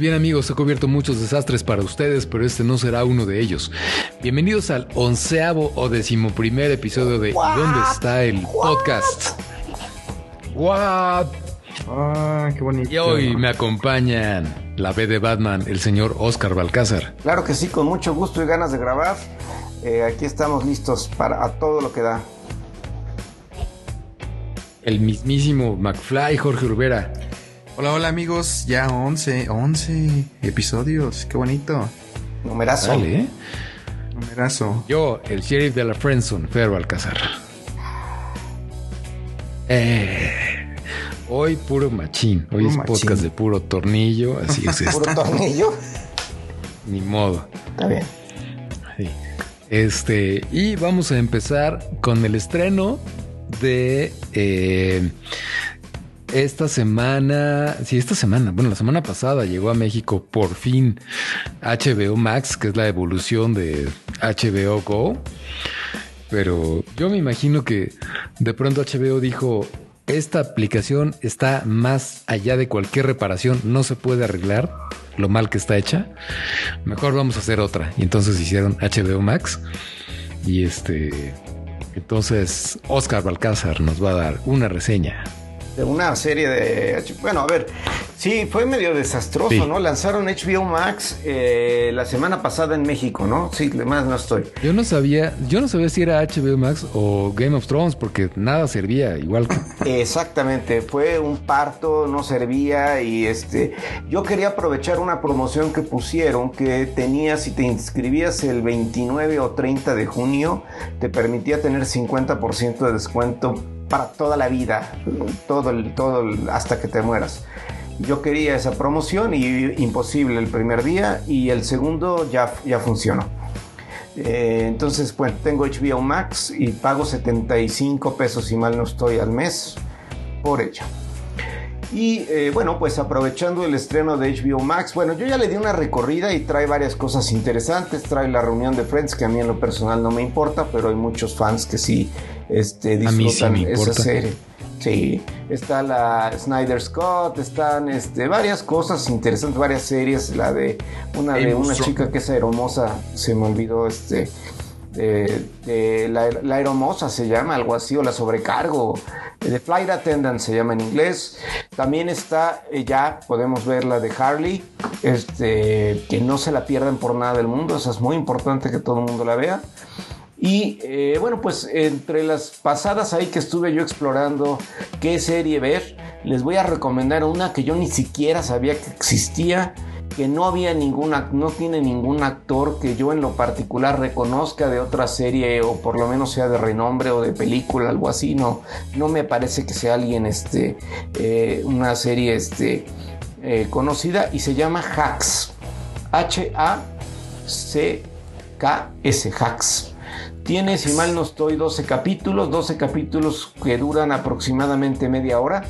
Bien amigos, he cubierto muchos desastres para ustedes, pero este no será uno de ellos. Bienvenidos al onceavo o decimoprimer episodio de ¿Dónde está el podcast? What? Ah, qué bonito. Y hoy me acompañan la B de Batman, el señor Oscar Balcázar. Claro que sí, con mucho gusto y ganas de grabar. Eh, aquí estamos listos para a todo lo que da. El mismísimo McFly, Jorge Urbera. Hola, hola amigos, ya 11, 11 episodios, qué bonito. Numerazo. Dale, ¿eh? Numerazo. Yo, el sheriff de la Friendzone, Ferro Alcázar. Eh, hoy puro machín, hoy es podcast de puro tornillo, así es esto. ¿Puro tornillo? Ni modo. Está bien. Este, y vamos a empezar con el estreno de eh, esta semana, sí, esta semana, bueno, la semana pasada llegó a México por fin HBO Max, que es la evolución de HBO Go. Pero yo me imagino que de pronto HBO dijo, esta aplicación está más allá de cualquier reparación, no se puede arreglar lo mal que está hecha. Mejor vamos a hacer otra. Y entonces hicieron HBO Max. Y este, entonces Oscar Balcázar nos va a dar una reseña de una serie de... Bueno, a ver, sí, fue medio desastroso, ¿no? Lanzaron HBO Max eh, la semana pasada en México, ¿no? Sí, más no estoy. Yo no sabía, yo no sabía si era HBO Max o Game of Thrones, porque nada servía igual que... Exactamente, fue un parto, no servía y este... Yo quería aprovechar una promoción que pusieron que tenía, si te inscribías el 29 o 30 de junio, te permitía tener 50% de descuento para toda la vida, todo, todo hasta que te mueras. Yo quería esa promoción y imposible el primer día y el segundo ya, ya funcionó. Eh, entonces, bueno, tengo HBO Max y pago 75 pesos, si mal no estoy, al mes por ello. Y eh, bueno, pues aprovechando el estreno de HBO Max, bueno, yo ya le di una recorrida y trae varias cosas interesantes. Trae la reunión de Friends, que a mí en lo personal no me importa, pero hay muchos fans que sí este, disfrutan esa serie. Sí, está la Snyder Scott, están este, varias cosas interesantes, varias series. La de una de una chica que es hermosa, se me olvidó este. De, la, la aeromosa se llama, algo así, o la sobrecargo. The Flight Attendant se llama en inglés. También está, eh, ya podemos ver la de Harley, este, que no se la pierdan por nada del mundo, eso es muy importante que todo el mundo la vea. Y eh, bueno, pues entre las pasadas ahí que estuve yo explorando qué serie ver, les voy a recomendar una que yo ni siquiera sabía que existía que no había ninguna, no tiene ningún actor que yo en lo particular reconozca de otra serie o por lo menos sea de renombre o de película, algo así, no, no me parece que sea alguien, este, eh, una serie, este, eh, conocida y se llama Hacks, H-A-C-K-S, Hacks. Tiene, si mal no estoy, 12 capítulos, 12 capítulos que duran aproximadamente media hora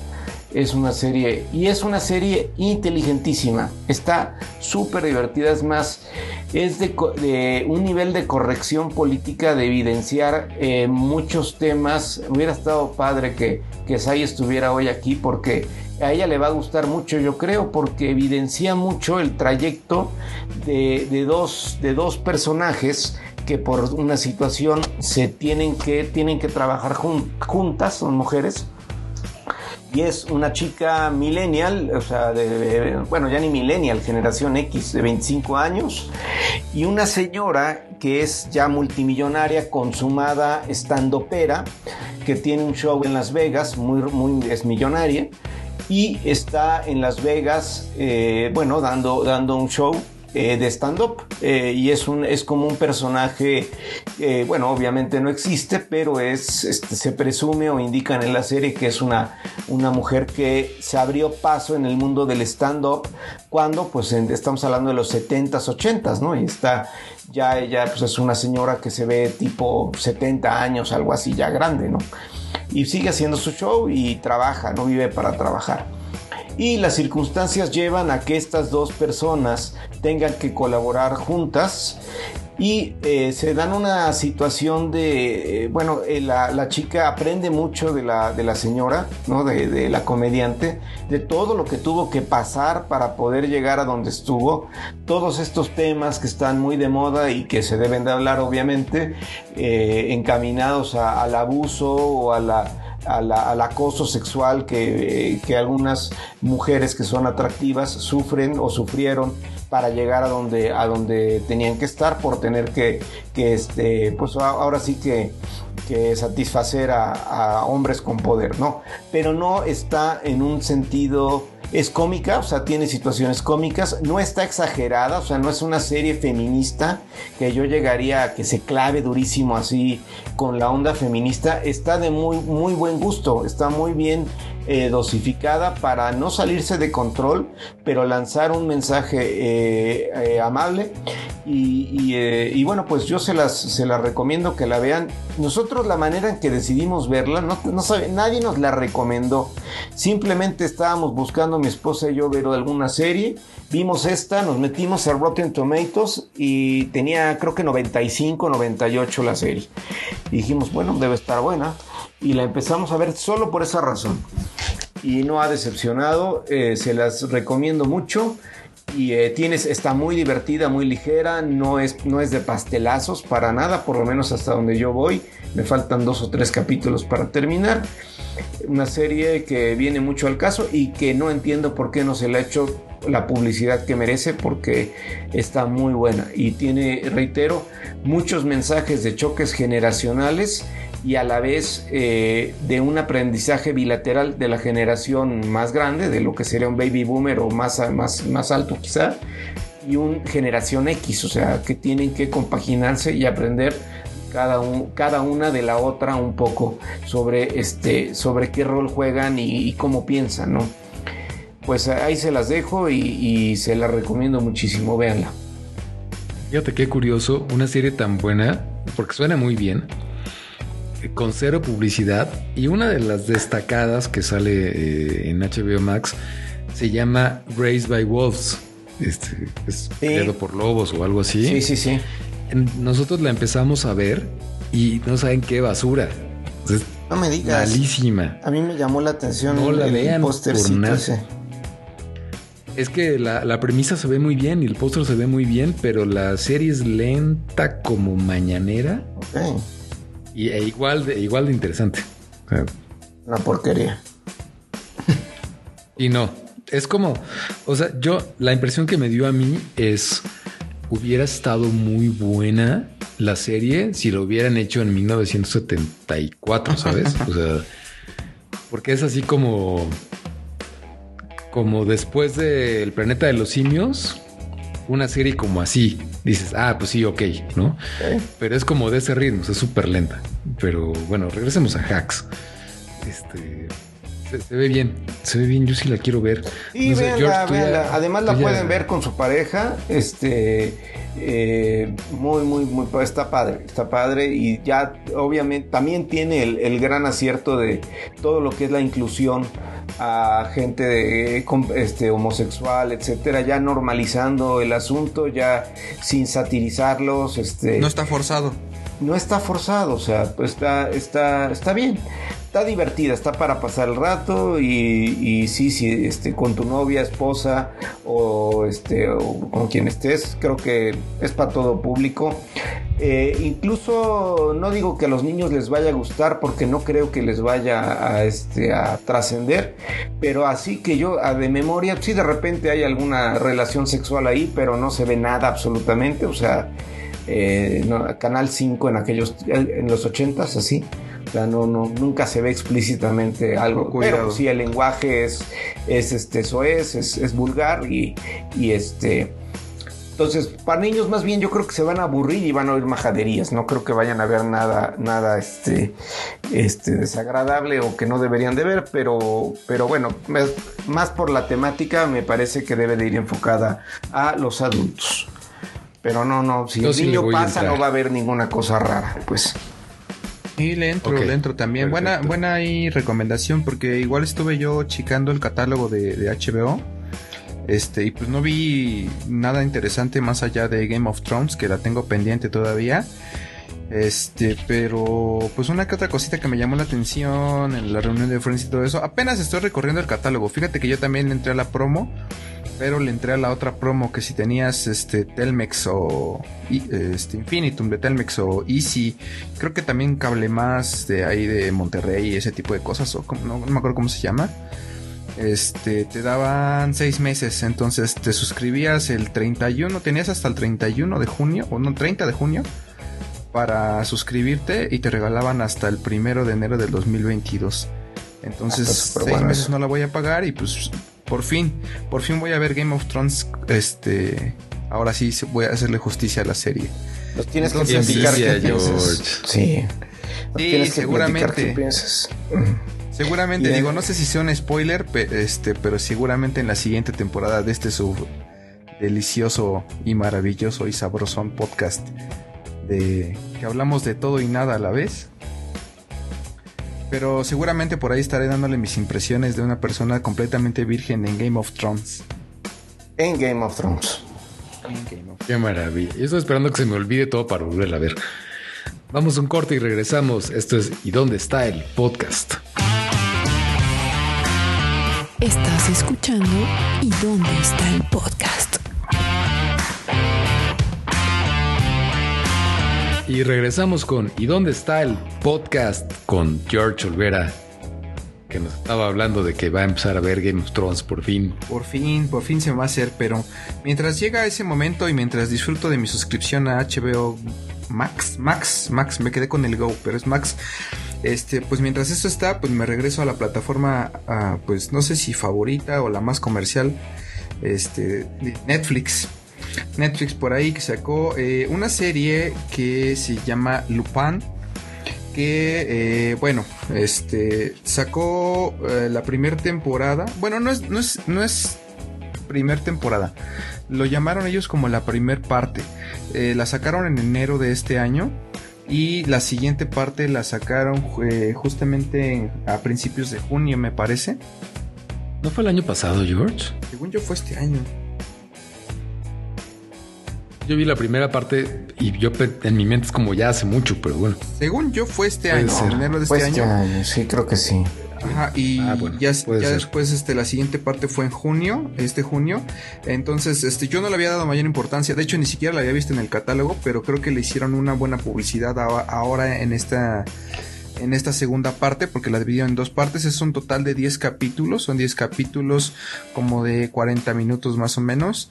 es una serie y es una serie inteligentísima. Está súper divertida. Es más, es de, un nivel de corrección política de evidenciar eh, muchos temas. Hubiera estado padre que, que Sai estuviera hoy aquí porque a ella le va a gustar mucho, yo creo, porque evidencia mucho el trayecto de, dos, de dos personajes que por una situación se tienen que, tienen que trabajar juntas, son mujeres. Y es una chica millennial, o sea, de, bueno, ya ni millennial, generación X de 25 años, y una señora que es ya multimillonaria, consumada, estando pera, que tiene un show en Las Vegas, muy, muy es millonaria, y está en Las Vegas, eh, bueno, dando, dando un show eh, de stand-up eh, y es, un, es como un personaje, eh, bueno, obviamente no existe, pero es, este, se presume o indican en la serie que es una, una mujer que se abrió paso en el mundo del stand-up cuando pues estamos hablando de los 70s, 80s, ¿no? Y está ya ella pues es una señora que se ve tipo 70 años, algo así ya grande, ¿no? Y sigue haciendo su show y trabaja, no vive para trabajar y las circunstancias llevan a que estas dos personas tengan que colaborar juntas y eh, se dan una situación de, eh, bueno, eh, la, chica aprende mucho de la, de la señora, ¿no? De, de, la comediante, de todo lo que tuvo que pasar para poder llegar a donde estuvo, todos estos temas que están muy de moda y que se deben de hablar obviamente, encaminados al abuso o a la al acoso sexual que, algunas mujeres que son atractivas sufren o sufrieron para llegar a donde, a donde tenían que estar por tener que, que este, pues ahora sí que, que satisfacer a, a, hombres con poder, ¿no? Pero no está en un sentido es cómica, o sea, tiene situaciones cómicas, no está exagerada, o sea, no es una serie feminista que yo llegaría a que se clave durísimo así con la onda feminista, está de muy, muy buen gusto, está muy bien eh, dosificada para no salirse de control, pero lanzar un mensaje eh, eh, amable. Y, bueno, pues yo se las, se las recomiendo que la vean. Nosotros la manera en que decidimos verla, no, no sabe, nadie nos la recomendó. Simplemente estábamos buscando mi esposa y yo ver alguna serie. Vimos esta, nos metimos a Rotten Tomatoes y tenía creo que 95, 98 la serie. Y dijimos, bueno, debe estar buena y la empezamos a ver solo por esa razón. Y no ha decepcionado, eh, se las recomiendo mucho. Y eh, tienes, está muy divertida, muy ligera, no es, no es de pastelazos para nada, por lo menos hasta donde yo voy. Me faltan dos o tres capítulos para terminar. Una serie que viene mucho al caso y que no entiendo por qué no se le ha hecho la publicidad que merece porque está muy buena y tiene, reitero, muchos mensajes de choques generacionales y a la vez eh, de un aprendizaje bilateral de la generación más grande, de lo que sería un baby boomer o más, más, más alto quizá, y un generación X, o sea, que tienen que compaginarse y aprender cada, cada una de la otra un poco sobre, este, sobre qué rol juegan y, cómo piensan, ¿no? Pues ahí se las dejo y, y se las recomiendo muchísimo, véanla. Fíjate qué curioso, una serie tan buena, porque suena muy bien, con cero publicidad y una de las destacadas que sale eh, en HBO Max se llama Raised by Wolves. Este, es creado por lobos o algo así. Sí, sí, sí. Nosotros la empezamos a ver y no saben qué basura. no me digas. Malísima. A mí me llamó la atención. No la vean por nada. Es que la, la, premisa se ve muy bien y el póster se ve muy bien, pero la serie es lenta como mañanera. Ok. Y e igual de, igual de interesante. Una porquería. y no, es como, o sea, yo, la impresión que me dio a mí es, hubiera estado muy buena la serie si lo hubieran hecho en 1974, ¿sabes? o sea, porque es así como, como después del planeta de los simios, una serie como así, dices, ah, pues sí, ok, ¿no? Pero es como de ese ritmo, es súper lenta. Pero bueno, regresemos a Hacks. Este. Se, ve bien, se ve bien, yo sí la quiero ver. Sí, Además la pueden ver con su pareja. Este. Eh, muy, muy, muy. Está padre, está padre. Y ya, obviamente, también tiene el gran acierto de todo lo que es la inclusión a gente de, este, homosexual, etcétera, ya normalizando el asunto, ya sin satirizarlos. Este, no está forzado. No está forzado, o sea, pues está, está, está bien está divertida, está para pasar el rato y, sí, sí, este, con tu novia, esposa o, este, o con quien estés, creo que es para todo público. Eh, incluso no digo que a los niños les vaya a gustar porque no creo que les vaya a, este, a trascender, pero así que yo de memoria, sí de repente hay alguna relación sexual ahí, pero no se ve nada absolutamente, o sea, eh, Canal 5 en aquellos, en los 80s así no, no, nunca se ve explícitamente algo. Pero sí, el lenguaje es, es este, eso es, es, vulgar y, y este. Entonces, para niños más bien yo creo que se van a aburrir y van a oír majaderías. No creo que vayan a ver nada, nada este, este desagradable o que no deberían de ver, pero, pero bueno, más por la temática me parece que debe de ir enfocada a los adultos. Pero no, no, si el niño pasa no va a haber ninguna cosa rara, pues. Y le entro, le entro también. Buena, buena recomendación, porque igual estuve yo chicando el catálogo de, de HBO este, y pues no vi nada interesante más allá de Game of Thrones, que la tengo pendiente todavía. Este, pero pues una que otra cosita que me llamó la atención en la reunión de Friends y todo eso. Apenas estoy recorriendo el catálogo. Fíjate que yo también le entré a la promo, pero le entré a la otra promo que si tenías este Telmex o este Infinitum de Telmex o Easy, creo que también cable más de ahí de Monterrey ese tipo de cosas o no me acuerdo cómo se llama este, te daban seis meses, entonces te suscribías el 31, tenías hasta el 31 de junio, o no, 30 de junio, para suscribirte y te regalaban hasta el primero de enero del 2022. Entonces, ah, seis meses no la voy a pagar y pues por fin, por fin voy a ver Game of Thrones, este, ahora sí voy a hacerle justicia a la serie. Los tienes que platicar Sí. sí, seguramente. Seguramente, digo, no sé si sea un spoiler, este, pero seguramente en la siguiente temporada de este su delicioso y maravilloso y sabrosón podcast de que hablamos de todo y nada a la vez. Pero seguramente por ahí estaré dándole mis impresiones de una persona completamente virgen en Game of Thrones. En Game of Thrones. Qué maravilla. Yo estoy esperando que se me olvide todo para volver a ver. Vamos a un corte y regresamos. Esto es ¿Y dónde está el podcast? Estás escuchando ¿Y dónde está el podcast? Y regresamos con ¿Y dónde está el podcast? con George Olvera, que nos estaba hablando de que va a empezar a ver Game of Thrones por fin. Por fin, por fin se va a hacer, pero mientras llega ese momento y mientras disfruto de mi suscripción a HBO Max, Max, Max, me quedé con el Go, pero es Max. Este, pues mientras esto está, pues me regreso a la plataforma, pues no sé si favorita o la más comercial, este, Netflix. Netflix por ahí que sacó eh, una serie que se llama Lupin. Que, eh, bueno, este, sacó eh, la primera temporada. Bueno, no es, no es, no es primer temporada. Lo llamaron ellos como la primer parte. la sacaron en enero de este año. Y la siguiente parte la sacaron justamente a principios de junio, me parece. ¿No fue el año pasado, George? Según yo fue este año. Yo vi la primera parte y yo en mi mente es como ya hace mucho, pero bueno. Según yo fue este año, enero de este, este año. Sí, creo que sí. Ajá, y ah, ya, después este, la siguiente parte fue en junio, este junio. Entonces, este, yo no le había dado mayor importancia. De hecho, ni siquiera la había visto en el catálogo, pero creo que le hicieron una buena publicidad ahora en esta en esta segunda parte, porque la dividieron en dos partes, es un total de 10 capítulos, son 10 capítulos como de 40 minutos más o menos.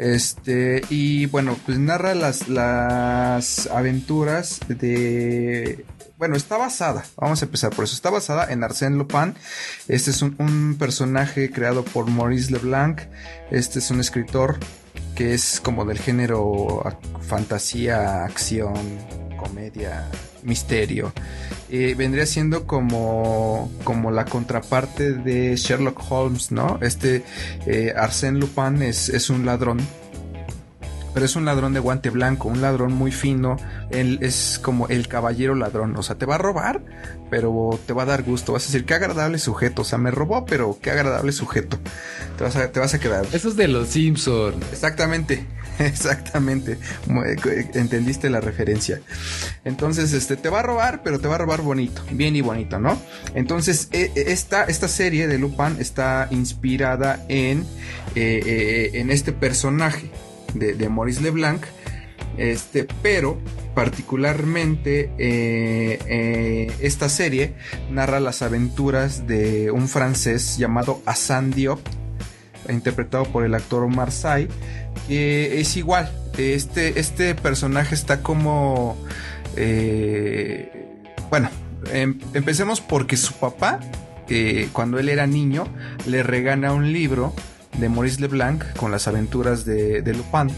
Este, y bueno, pues narra las, las aventuras de bueno, está basada, vamos a empezar por eso, está basada en Arsène Lupin. Este es un, personaje creado por Maurice Leblanc. Este es un escritor que es como del género fantasía, acción, comedia, misterio. Eh, vendría siendo como, como la contraparte de Sherlock Holmes, ¿no? Este eh, Arsène Lupin es, es un ladrón pero es un ladrón de guante blanco, un ladrón muy fino, él es como el caballero ladrón, o sea, te va a robar, pero te va a dar gusto, vas a decir, qué agradable sujeto, o sea, me robó, pero qué agradable sujeto, te vas a, te vas a quedar. Eso es de los Simpson. Exactamente. Exactamente, eh, entendiste la referencia. Entonces, este te va a robar, pero te va a robar bonito, bien y bonito, ¿no? Entonces, e, e, esta, esta serie de Lupin está inspirada en, eh, eh, en este personaje de, Maurice Leblanc. Este, pero particularmente eh, eh, esta serie narra las aventuras de un francés llamado Hassan Diop, interpretado por el actor Omar Sy, que es igual. Este, este personaje está como... Eh, bueno, em, empecemos porque su papá, cuando él era niño, le regala un libro de Maurice Leblanc con las aventuras de, Lupin.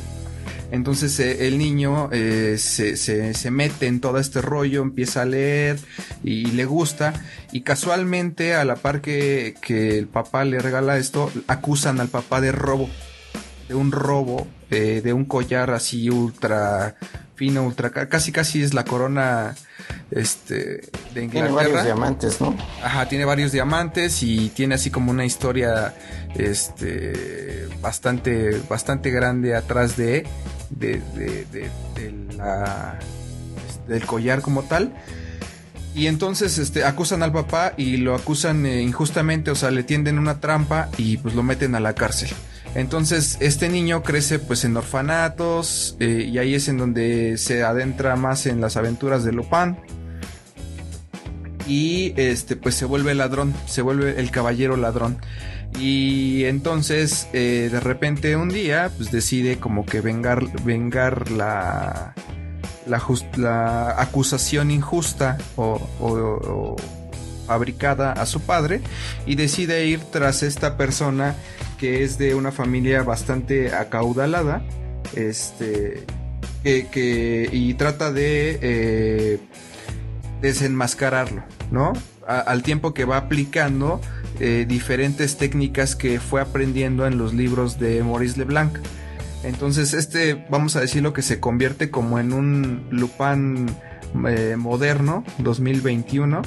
Entonces eh, el niño eh, se, se, mete en todo este rollo, empieza a leer y, le gusta. Y casualmente, a la par que, que, el papá le regala esto, acusan al papá de robo. De un robo, eh, de un collar así ultra fino, ultra casi casi es la corona este de Inglaterra. Tiene varios diamantes, ¿no? Ajá, tiene varios diamantes y tiene así como una historia este bastante bastante grande atrás de de, de, la, del collar como tal. Y entonces este, acusan al papá y lo acusan eh, injustamente, o sea, le tienden una trampa y pues lo meten a la cárcel. Entonces este niño crece pues en orfanatos eh, y ahí es en donde se adentra más en las aventuras de Lupin. Y este pues se vuelve ladrón, se vuelve el caballero ladrón. Y entonces eh, de repente un día pues decide como que vengar, vengar la, la, acusación injusta o, fabricada a su padre y decide ir tras esta persona que es de una familia bastante acaudalada este que, y trata de eh, desenmascararlo no al tiempo que va aplicando eh, diferentes técnicas que fue aprendiendo en los libros de Maurice Leblanc. Entonces este, vamos a decirlo que se convierte como en un Lupin eh, moderno, 2021.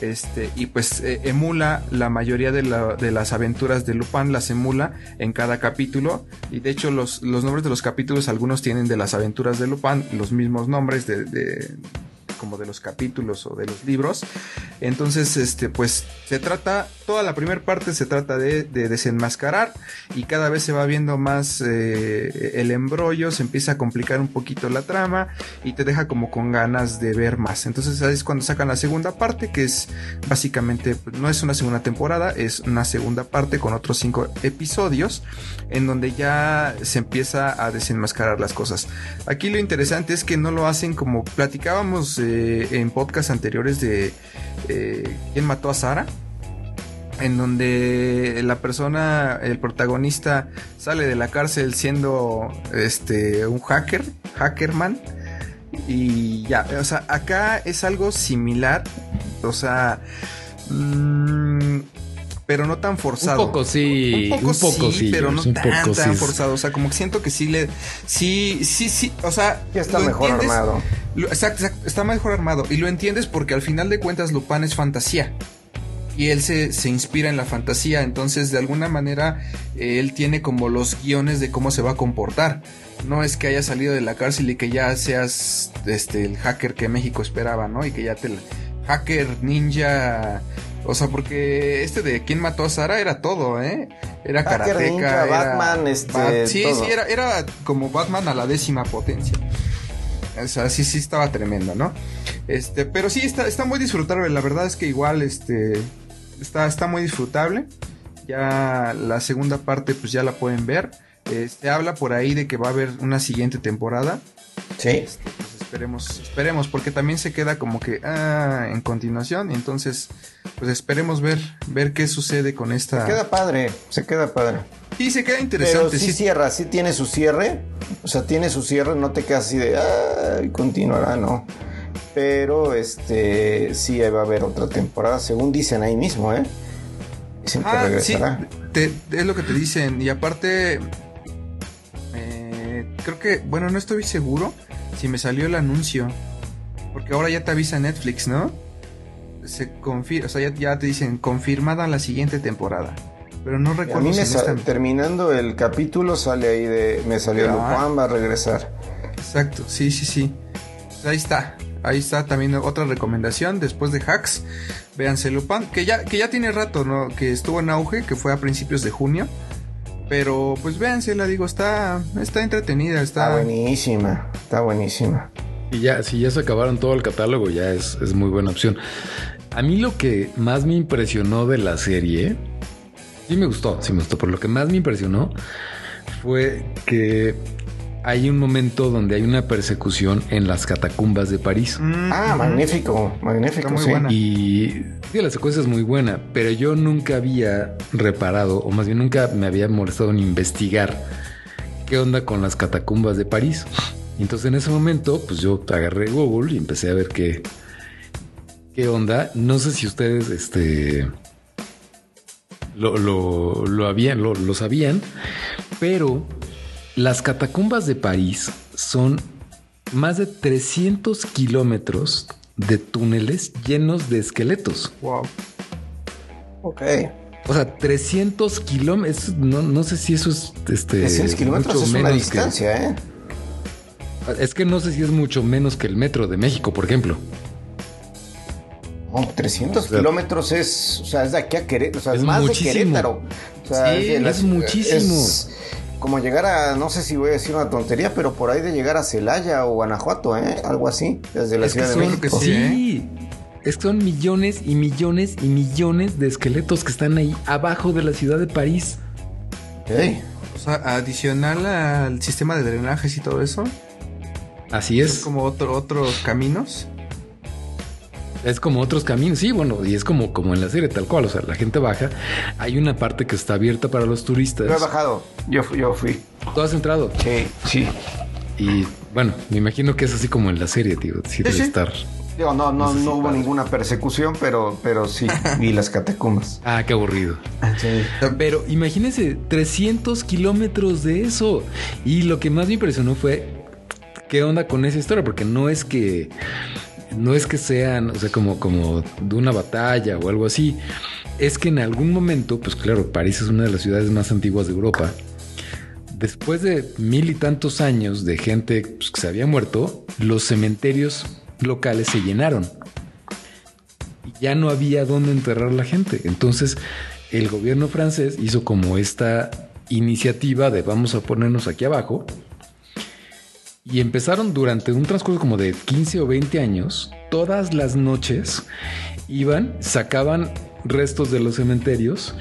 Este, y pues eh, emula la mayoría de, las aventuras de Lupin, las emula en cada capítulo. Y de hecho los, nombres de los capítulos, algunos tienen de las aventuras de Lupin los mismos nombres de como de los capítulos o de los libros. Entonces, este, pues se trata, toda la primera parte se trata de, desenmascarar y cada vez se va viendo más eh, el embrollo, se empieza a complicar un poquito la trama y te deja como con ganas de ver más. Entonces ahí es cuando sacan la segunda parte, que es básicamente, no es una segunda temporada, es una segunda parte con otros cinco episodios en donde ya se empieza a desenmascarar las cosas. Aquí lo interesante es que no lo hacen como platicábamos en podcast anteriores de eh, quién mató a Sara en donde la persona, el protagonista, sale de la cárcel siendo este un hacker, hackerman. Y ya, o sea, acá es algo similar. O sea, mmm, pero no tan forzado. Un poco sí, un poco, sí, pero no tan, tan forzado. O sea, como que siento que sí le, sí, sí, sí, o sea, ya está mejor armado. exacto, está mejor armado y lo entiendes porque al final de cuentas Lupin es fantasía y él se, se, inspira en la fantasía, entonces de alguna manera él tiene como los guiones de cómo se va a comportar. No es que haya salido de la cárcel y que ya seas este el hacker que México esperaba, ¿no? Y que ya te hacker ninja o sea, porque este de quién mató a Sara era todo, ¿eh? Era karateca, Batman, este. sí, sí, era, era como Batman a la décima potencia. O sea, sí, sí estaba tremendo, ¿no? Este, pero sí está, está muy disfrutable. La verdad es que igual, este, está, está muy disfrutable. Ya la segunda parte, pues ya la pueden ver. Este, habla por ahí de que va a haber una siguiente temporada. Sí. Este, pues esperemos, esperemos, porque también se queda como que ah, en continuación. Entonces, pues esperemos ver, ver qué sucede con esta. Se queda padre, se queda padre. Sí, se queda interesante. Pero sí, cierra, sí tiene su cierre. O sea, tiene su cierre, no te quedas así de ah, y continuará, no. Pero este sí va a haber otra temporada, según dicen ahí mismo, ¿eh? Dicen que ah, regresará. Sí, es lo que te dicen. Y aparte, eh, creo que, bueno, no estoy seguro si me salió el anuncio. Porque ahora ya te avisa Netflix, ¿no? Se confirma, o sea, ya, te dicen confirmada la siguiente temporada. Pero no recuerdo. A mí me terminando el capítulo sale ahí de me salió ah. va a regresar. Exacto, sí, sí, sí. ahí está. Ahí está también otra recomendación después de Hacks. Véanse Lupin, que ya, que ya tiene rato, ¿no? Que estuvo en auge, que fue a principios de junio. Pero pues véanse, la digo, está, está entretenida, está... buenísima, está buenísima. Y ya, si ya se acabaron todo el catálogo, ya es, es muy buena opción. A mí lo que más me impresionó de la serie, sí me gustó, sí me gustó, pero lo que más me impresionó fue que hay un momento donde hay una persecución en las catacumbas de París. Mm, ah, magnífico, magnífico. muy buena. Y la secuencia es muy buena, pero yo nunca había reparado, o más bien nunca me había molestado en investigar ¿qué onda con las catacumbas de París? Y entonces en ese momento, pues yo agarré Google y empecé a ver qué, qué onda. No sé si ustedes este, lo, lo, habían, lo, lo sabían, pero las catacumbas de París son más de 300 kilómetros de túneles llenos de esqueletos. Wow. Ok. O sea, 300 kilómetros. No, no sé si eso es. Este, 300 kilómetros es una distancia, ¿eh? Es que no sé si es mucho menos que el metro de México, por ejemplo. 300 kilómetros es, o sea, es de aquí a Querétaro, o sea, es, más de Querétaro. sí, es, muchísimo. Como llegar a, no sé si voy a decir una tontería, pero por ahí de llegar a Celaya o Guanajuato, ¿eh? Algo así, desde la Ciudad de México. sí, ¿eh? Es que son millones y millones y millones de esqueletos que están ahí abajo de la ciudad de París. O sea, adicional al sistema de drenajes y todo eso. Así es. Es como otro, otros caminos. Es como otros caminos, sí, bueno, y es como, como en la serie tal cual, o sea, la gente baja, hay una parte que está abierta para los turistas. Yo he bajado, yo, yo fui. ¿Tú has entrado? Sí, sí. Y bueno, me imagino que es así como en la serie, tío, sí, debe estar no, no, no hubo ninguna persecución, pero, pero sí vi las catacumbas. Ah, qué aburrido. Pero imagínense, 300 kilómetros de eso. Y lo que más me impresionó fue qué onda con esa historia, porque no es que no es que sean, o sea, como, como de una batalla o algo así. Es que en algún momento, pues claro, París es una de las ciudades más antiguas de Europa. Después de mil y tantos años de gente pues, que se había muerto, los cementerios locales se llenaron. Ya no había dónde enterrar la gente. Entonces el gobierno francés hizo como esta iniciativa de vamos a ponernos aquí abajo. Y empezaron durante un transcurso como de 15 o 20 años, todas las noches iban, sacaban restos de los cementerios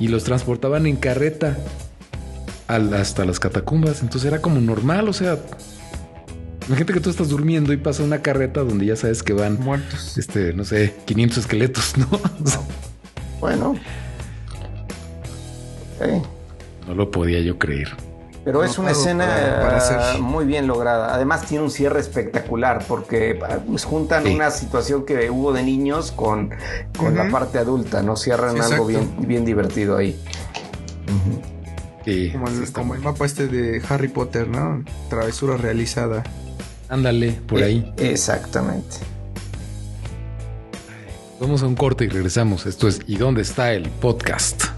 y los transportaban en carreta hasta las catacumbas. Entonces era como normal, o sea, Imagínate que tú estás durmiendo y pasa una carreta donde ya sabes que van muertos. Este, no sé, 500 esqueletos, ¿no? bueno. No lo podía yo creer. Pero es una escena muy bien lograda. Además tiene un cierre espectacular porque pues, juntan una situación que hubo de niños con, con la parte adulta, ¿no? Cierran algo bien, bien divertido ahí. como, el, como el mapa este de Harry Potter, ¿no? Travesura realizada. Ándale, por ahí. Eh, exactamente. Vamos a un corte y regresamos. Esto es ¿Y dónde está el podcast?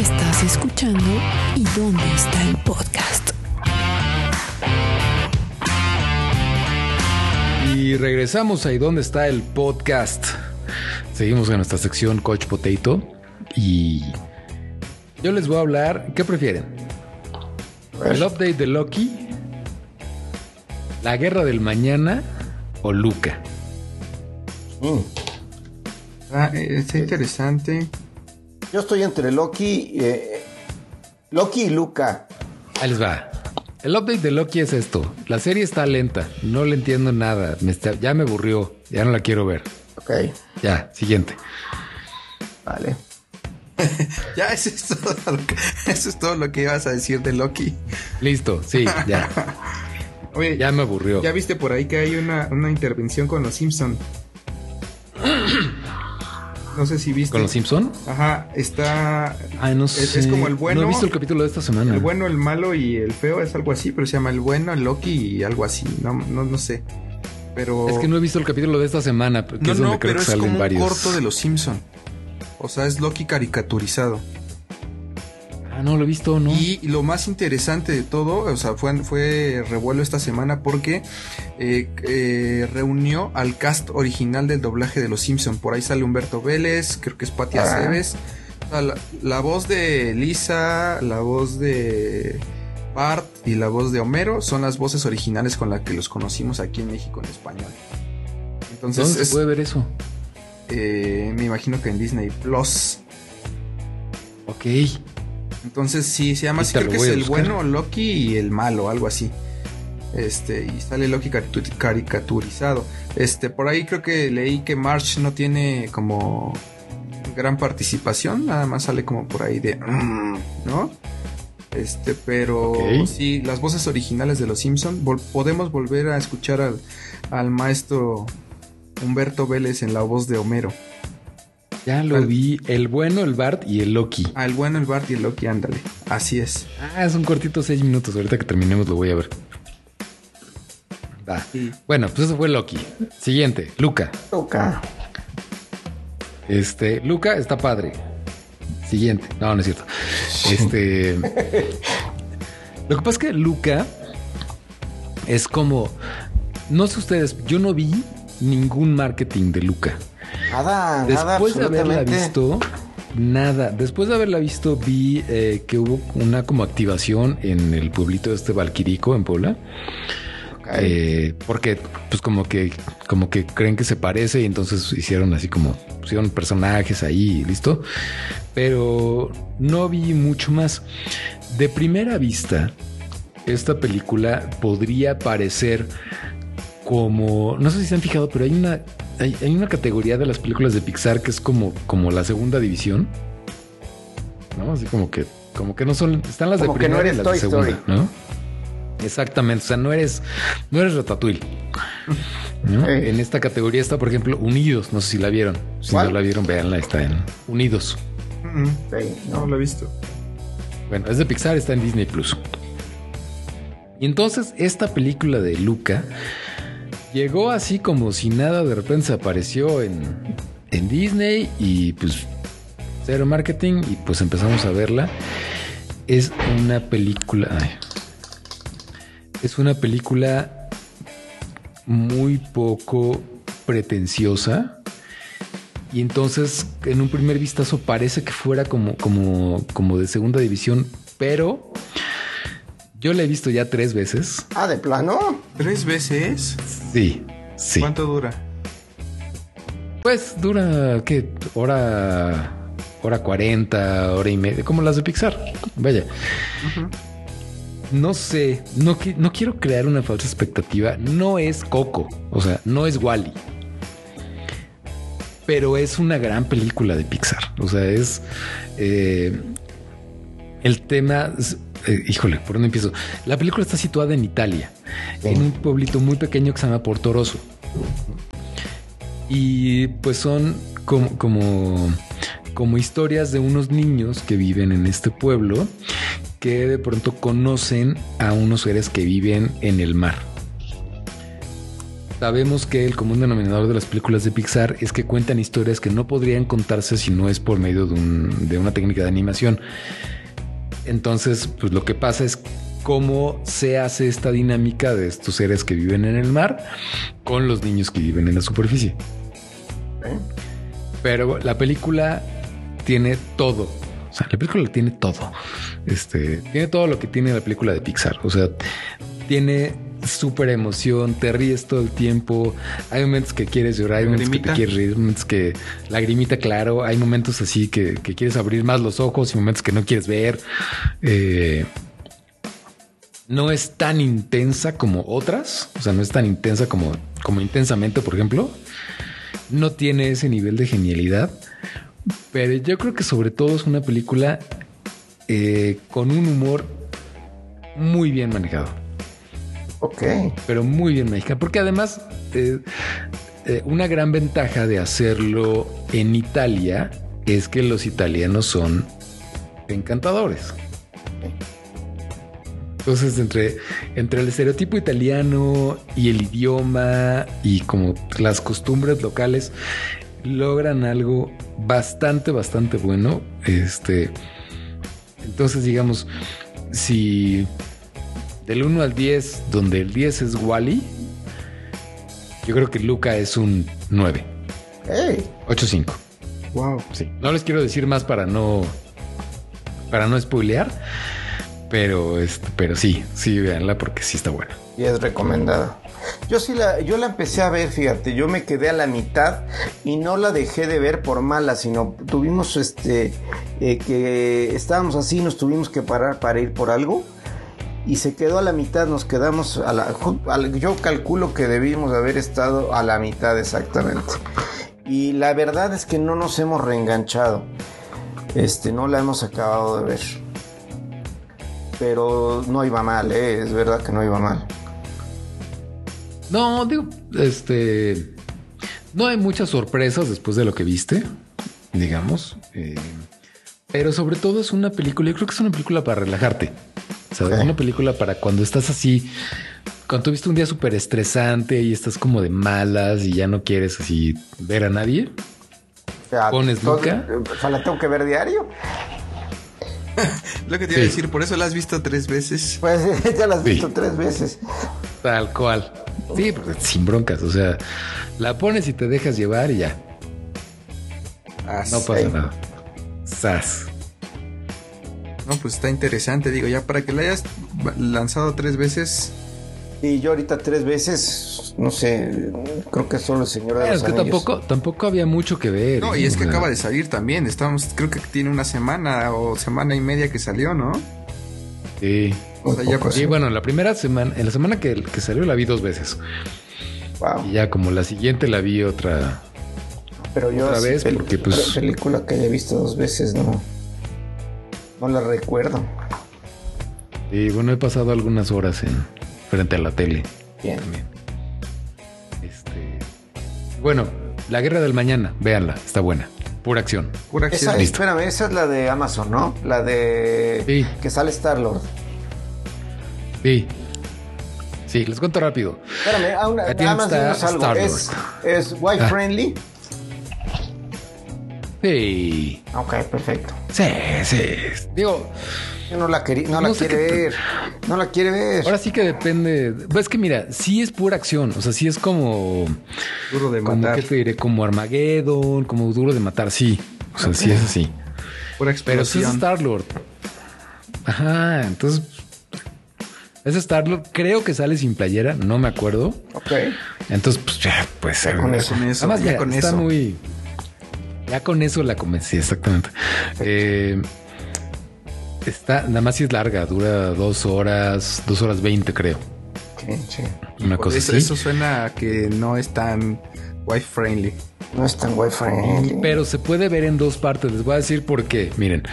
Estás escuchando ¿Y dónde está el podcast? Y regresamos a ¿Y dónde está el podcast? Seguimos en nuestra sección Coach Potato y yo les voy a hablar, ¿qué prefieren? El update de Loki, La Guerra del Mañana o Luca. Mm. Ah, eh, está interesante. Yo estoy entre Loki, eh, Loki y Luca. Ahí les va. El update de Loki es esto. La serie está lenta. No le entiendo nada. ya me aburrió. Ya no la quiero ver. Ok. Ya, siguiente. Vale. ya, eso es, todo lo que, eso es todo lo que ibas a decir de Loki. Listo, sí, ya. Oye, ya me aburrió. Ya viste por ahí que hay una, intervención con los Simpson. No sé si viste. ¿Con los Simpson? Ajá, está. Ay, no sé. Es, como el bueno. No he visto el capítulo de esta semana. El bueno, el malo y el feo es algo así, pero se llama el bueno, el Loki y algo así. No, no, no sé. Pero. Es que no he visto el capítulo de esta semana, que no, es donde no, creo pero que es como un corto de los Simpson. O sea, es Loki caricaturizado. Ah, no lo he visto, ¿no? Y lo más interesante de todo, o sea, fue, fue revuelo esta semana porque eh, eh, reunió al cast original del doblaje de Los Simpson. Por ahí sale Humberto Vélez, creo que es Patti ah. Aceves. la, voz de Lisa, la voz de Bart y la voz de Homero son las voces originales con las que los conocimos aquí en México en español. Entonces, ¿Dónde se puede ver eso? Eh, me imagino que en Disney Plus. Ok. Entonces sí, se llama así, creo que es el bueno Loki y el malo, algo así. Este, y sale Loki caricaturizado. Este, por ahí creo que leí que March no tiene como gran participación, nada más sale como por ahí de, mm", ¿no? Este, pero sí, las voces originales de Los Simpson podemos volver a escuchar al, al, maestro Humberto Vélez en la voz de Homero. Ya lo vi, el bueno, el Bart y el Loki. Ah, el bueno, el Bart y el Loki, ándale. Así es. Ah, es un cortito seis minutos. Ahorita que terminemos lo voy a ver. Bueno, pues eso fue Loki. Siguiente, Luca. Luca. Este, Luca está padre. Siguiente. No, no es cierto. Este. lo que pasa es que Luca es como. No sé ustedes, yo no vi ningún marketing de Luca. Nada, Después de haberla visto, nada. Después de haberla visto, vi eh, que hubo una como activación en el pueblito de este Valquirico en Puebla. Eh, porque pues como que como que creen que se parece y entonces hicieron así como pusieron personajes ahí listo pero no vi mucho más de primera vista esta película podría parecer como no sé si se han fijado pero hay una hay, una categoría de las películas de Pixar que es como como la segunda división no así como que como que no son están las de primera y las de segunda no Exactamente, o sea, no eres, no eres Ratatouille. En esta categoría está, por ejemplo, Unidos. No sé si la vieron. Si no la vieron, véanla, está en Unidos. no la he visto. Bueno, es de Pixar, está en Disney Plus. Y entonces, esta película de Luca llegó así como si nada, de repente se apareció en, en Disney y pues cero marketing y pues empezamos a verla. Es una película. Ay, es una película muy poco pretenciosa. Y entonces, en un primer vistazo, parece que fuera como, como, como de segunda división, pero yo la he visto ya tres veces. Ah, de plano. ¿Tres veces? Sí, sí. ¿Cuánto dura? Pues dura, ¿qué? Hora, hora cuarenta, hora y media, como las de Pixar. Vaya no sé, no, no quiero crear una falsa expectativa. No es Coco, o sea, no es Wally. Pero es una gran película de Pixar. O sea, es eh, el tema. Eh, híjole, ¿por dónde empiezo? La película está situada en Italia, en un pueblito muy pequeño que se llama Portoroso. Y pues son como, como, como historias de unos niños que viven en este pueblo que de pronto conocen a unos seres que viven en el mar. Sabemos que el común denominador de las películas de Pixar es que cuentan historias que no podrían contarse si no es por medio de, una técnica de animación. Entonces, pues lo que pasa es cómo se hace esta dinámica de estos seres que viven en el mar con los niños que viven en la superficie. Pero la película tiene todo. O sea, la película tiene todo. Este tiene todo lo que tiene la película de Pixar. O sea, tiene súper emoción, te ríes todo el tiempo. Hay momentos que quieres llorar, hay momentos que te quieres reír, momentos que lagrimita, claro. Hay momentos así que, quieres abrir más los ojos y momentos que no quieres ver. Eh, no es tan intensa como otras, o sea, no es tan intensa como, como intensamente, por ejemplo. No tiene ese nivel de genialidad, pero yo creo que sobre todo es una película eh, con un humor muy bien manejado. Ok. Pero muy bien manejado. Porque además, eh, eh, una gran ventaja de hacerlo en Italia es que los italianos son encantadores. Entonces, entre, entre el estereotipo italiano y el idioma y como las costumbres locales, logran algo bastante, bastante bueno. Este entonces, digamos, si del 1 al 10, donde el 10 es Wally, yo creo que Luca es un 9. Hey. 8-5. Wow. Sí. No les quiero decir más para no. Para no spoilear. Pero, este, pero sí, sí, véanla porque sí está buena. Y es recomendada. Yo sí la, yo la empecé a ver, fíjate, yo me quedé a la mitad y no la dejé de ver por mala, sino tuvimos este eh, que estábamos así, nos tuvimos que parar para ir por algo y se quedó a la mitad, nos quedamos a la, yo calculo que debimos haber estado a la mitad exactamente. Y la verdad es que no nos hemos reenganchado. Este, no la hemos acabado de ver. Pero no iba mal, ¿eh? es verdad que no iba mal. No, digo, este. No hay muchas sorpresas después de lo que viste, digamos. Eh, pero sobre todo es una película, yo creo que es una película para relajarte. ¿Sabes? Una película para cuando estás así, cuando tuviste un día súper estresante y estás como de malas y ya no quieres así ver a nadie. pones Luca. ¿La tengo que ver diario? Lo que te iba a decir, por eso la has visto tres veces. Pues ya la has visto tres veces. Tal cual. Sí, sin broncas. O sea, la pones y te dejas llevar y ya. no pasa nada. Sas. No, pues está interesante. Digo, ya para que la hayas lanzado tres veces. Y yo ahorita tres veces, no sé, creo que solo el señor de Es que tampoco, tampoco había mucho que ver. No, y es que acaba de salir también. Estamos, creo que tiene una semana o semana y media que salió, ¿no? Sí. O sea, ya Sí, bueno, la primera semana, en la semana que, que salió la vi dos veces. Wow. Y ya como la siguiente la vi otra. Pero yo otra vez porque pues película que haya visto dos veces no no la recuerdo. Y bueno, he pasado algunas horas en frente a la tele. Bien. Este, bueno, La Guerra del Mañana, véanla, está buena. Pura acción. Pura acción. Esa, espérame, esa es la de Amazon, ¿no? La de sí. que sale Star Lord. Sí. Sí, les cuento rápido. Espérame, aún, más algo. ¿Es, ¿Es wife ah. friendly? Sí. Ok, perfecto. Sí, sí. Digo. no la, no la quiere ver. No la quiere ver. Ahora sí que depende. Pues es que mira, sí es pura acción. O sea, sí es como. Duro de matar. ¿Qué te diré? Como Armageddon, como duro de matar. Sí. O sea, sí es así. Pura Pero sí es Star-Lord. Ajá. Entonces. Es Star-Lord. Creo que sale sin playera. No me acuerdo. Ok. Entonces, pues ya, pues. Con eso. Además, ya, con está muy. Ya con eso la convencí, exactamente. Eh, está, nada más si es larga, dura dos horas, dos horas veinte, creo. Sí, sí. Una cosa eso, Eso suena a que no es tan wife friendly. No es tan Wi-Fi. Pero se puede ver en dos partes. Les voy a decir por qué. Miren,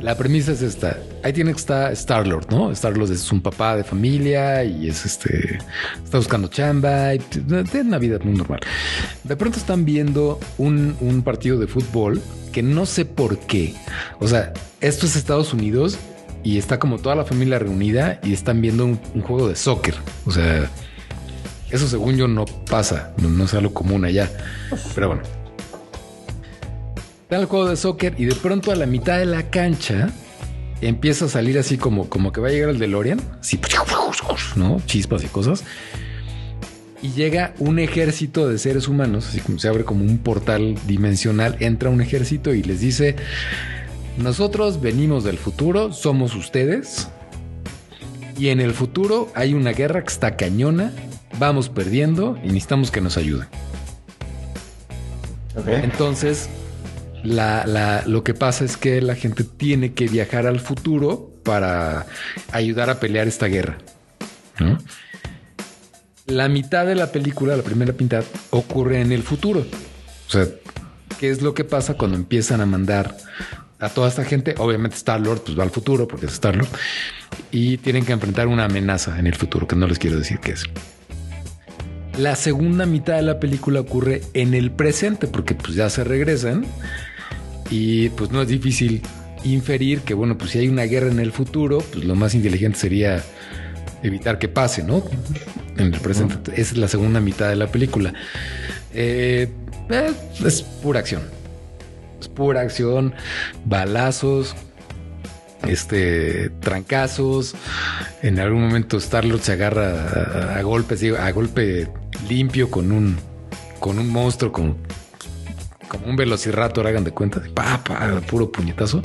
la premisa es esta. Ahí tiene que estar Star-Lord, ¿no? Star-Lord es un papá de familia y es este. Está buscando chamba y tiene una vida muy normal. De pronto están viendo un, un partido de fútbol que no sé por qué. O sea, esto es Estados Unidos y está como toda la familia reunida y están viendo un, un juego de soccer. O sea, eso según yo no pasa, no, es algo común allá. Pero bueno. Está el juego de soccer y de pronto a la mitad de la cancha empieza a salir así como, como que va a llegar el DeLorean, así, ¿no? Chispas y cosas. Y llega un ejército de seres humanos, así como se abre como un portal dimensional, entra un ejército y les dice, nosotros venimos del futuro, somos ustedes, y en el futuro hay una guerra que está cañona vamos perdiendo y necesitamos que nos ayuden. Entonces, lo que pasa es que la gente tiene que viajar al futuro para ayudar a pelear esta guerra. La mitad de la película, la primera mitad, ocurre en el futuro. O sea, ¿qué es lo que pasa cuando empiezan a mandar a toda esta gente? Obviamente Star Lord pues va al futuro porque es Star Lord y tienen que enfrentar una amenaza en el futuro que no les quiero decir qué es. La segunda mitad de la película ocurre en el presente porque pues ya se regresan y pues no es difícil inferir que bueno, pues si hay una guerra en el futuro, pues lo más inteligente sería evitar que pase, ¿no? En el presente. Esa es la segunda mitad de la película. Eh, eh, es pura acción. Es pura acción, balazos, este trancazos. En algún momento Starlord se agarra a, golpes, a golpe limpio con un con un monstruo como como un velociraptor, hagan de cuenta, de pa, puro puñetazo.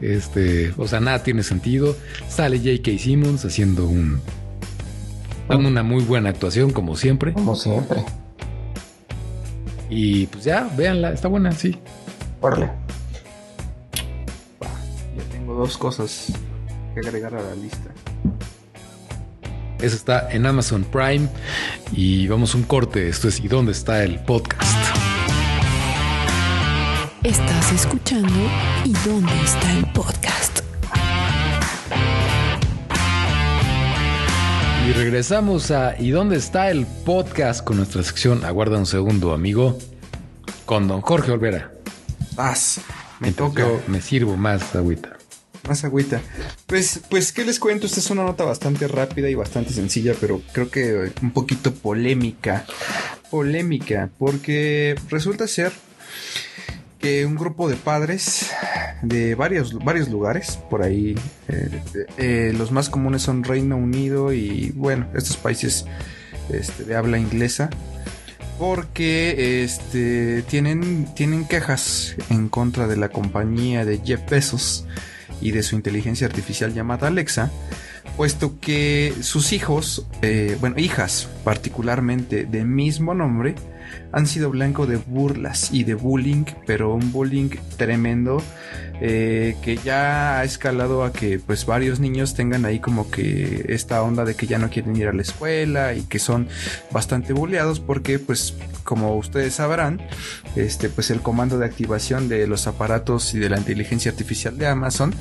Este, o sea, nada tiene sentido. Sale J.K. Simmons haciendo un dando una muy buena actuación como siempre. Como siempre. Y pues ya, véanla, está buena, sí. Órale dos cosas que agregar a la lista. Eso está en Amazon Prime y vamos un corte. Esto es ¿Y dónde está el podcast? Estás escuchando ¿Y dónde está el podcast? Y regresamos a ¿Y dónde está el podcast? Con nuestra sección Aguarda un segundo, amigo. Con don Jorge Olvera. Paz. Me toca. me sirvo más agüita. Más agüita. Pues, pues, ¿qué les cuento? Esta es una nota bastante rápida y bastante sencilla, pero creo que un poquito polémica. Polémica, porque resulta ser que un grupo de padres de varios, varios lugares, por ahí, eh, eh, los más comunes son Reino Unido y, bueno, estos países este, de habla inglesa, porque este, tienen, tienen quejas en contra de la compañía de Jeff Bezos y de su inteligencia artificial llamada Alexa, puesto que sus hijos, eh, bueno, hijas particularmente de mismo nombre, han sido blanco de burlas y de bullying, pero un bullying tremendo eh, que ya ha escalado a que pues varios niños tengan ahí como que esta onda de que ya no quieren ir a la escuela y que son bastante bulleados porque pues como ustedes sabrán, este pues el comando de activación de los aparatos y de la inteligencia artificial de Amazon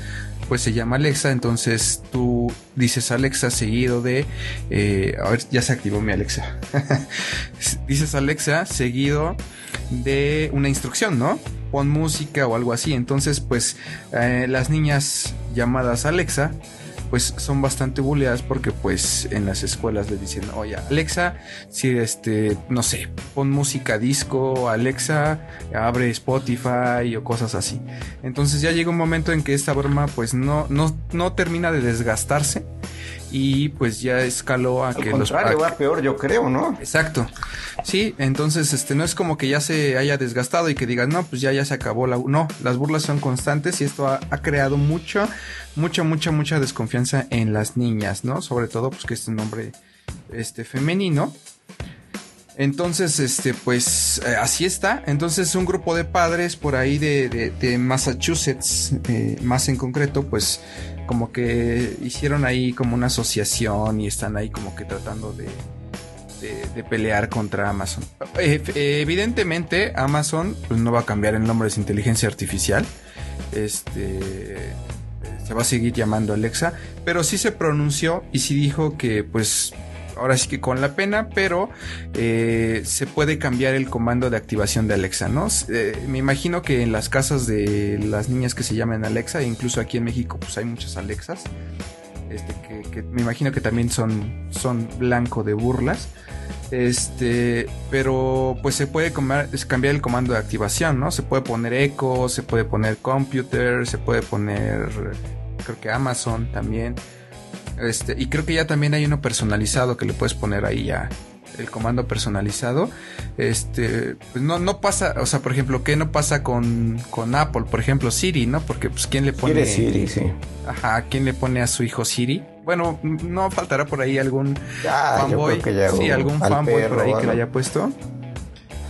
pues se llama Alexa, entonces tú dices Alexa seguido de, eh, a ver, ya se activó mi Alexa. dices Alexa seguido de una instrucción, ¿no? Pon música o algo así. Entonces, pues eh, las niñas llamadas Alexa pues son bastante bulleadas porque pues en las escuelas le dicen, oye Alexa, si este, no sé, pon música disco, Alexa, abre Spotify o cosas así. Entonces ya llega un momento en que esta broma pues no, no, no termina de desgastarse y pues ya escaló a que los va peor yo creo no exacto. Sí entonces este no es como que ya se haya desgastado y que digas no pues ya ya se acabó la no las burlas son constantes y esto ha, creado mucho mucha mucha mucha desconfianza en las niñas no sobre todo pues que es un nombre este femenino. Entonces, este, pues eh, así está. Entonces, un grupo de padres por ahí de, de, Massachusetts, eh, más en concreto, pues como que hicieron ahí como una asociación y están ahí como que tratando de, de, pelear contra Amazon. Eh, evidentemente, Amazon pues, no va a cambiar el nombre de inteligencia artificial. Este se va a seguir llamando Alexa, pero sí se pronunció y sí dijo que pues ahora sí que con la pena, pero eh, se puede cambiar el comando de activación de Alexa, ¿no? Eh, me imagino que en las casas de las niñas que se llaman Alexa, incluso aquí en México, pues hay muchas Alexas, este, que, me imagino que también son, son blanco de burlas. Este, pero pues se puede cambiar el comando de activación, ¿no? Se puede poner Echo, se puede poner Computer, se puede poner, creo que Amazon también. Este, y creo que ya también hay uno personalizado que le puedes poner ahí ya el comando personalizado. Este, pues no, no pasa, o sea, por ejemplo, ¿qué no pasa con, con Apple? Por ejemplo, Siri, ¿no? Porque, pues, ¿quién le pone? Siri, sí. Ajá, ¿quién le pone a su hijo Siri? Bueno, no faltará por ahí algún fanboy. sí, algún fanboy por ahí que le haya puesto.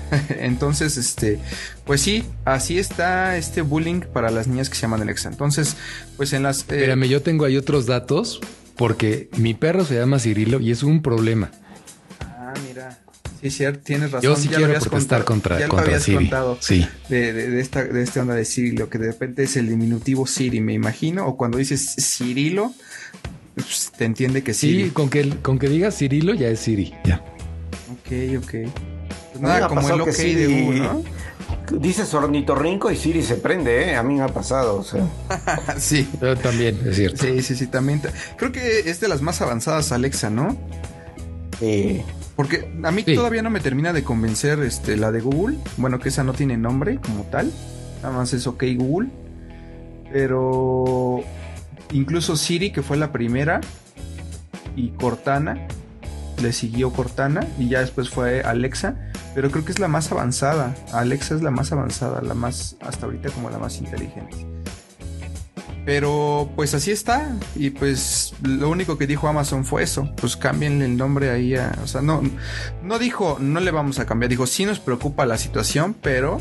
Entonces, este, pues sí, así está este bullying para las niñas que se llaman Alexa. Entonces, pues en las. Eh... yo tengo ahí otros datos porque mi perro se llama Cirilo y es un problema. Ah, mira. Sí, cierto, tienes razón. Yo sí quiero protestar contra, ya lo habías contado sí. De, de, esta, de esta onda de Cirilo, que de repente es el diminutivo Siri, me imagino. O cuando dices Cirilo, pues, te entiende que sí. Sí, con que, con que digas Cirilo ya es Siri. Ya. Ok, ok. Pues nada, como el OK de Google, ¿no? Dices ornitorrinco y Siri se prende, ¿eh? A mí me ha pasado, o sea. sí. Yo también, es cierto. Sí, sí, sí, también. Creo que es de las más avanzadas Alexa, ¿no? Sí. Porque a mí todavía no me termina de convencer este, la de Google. Bueno, que esa no tiene nombre como tal. Nada más es OK Google. Pero incluso Siri, que fue la primera, y Cortana, le siguió Cortana, y ya después fue Alexa pero creo que es la más avanzada. Alexa es la más avanzada, la más, hasta ahorita como la más inteligente. Pero pues así está. Y pues lo único que dijo Amazon fue eso. Pues cámbienle el nombre ahí a. O sea, no, no dijo no le vamos a cambiar. Dijo sí nos preocupa la situación, pero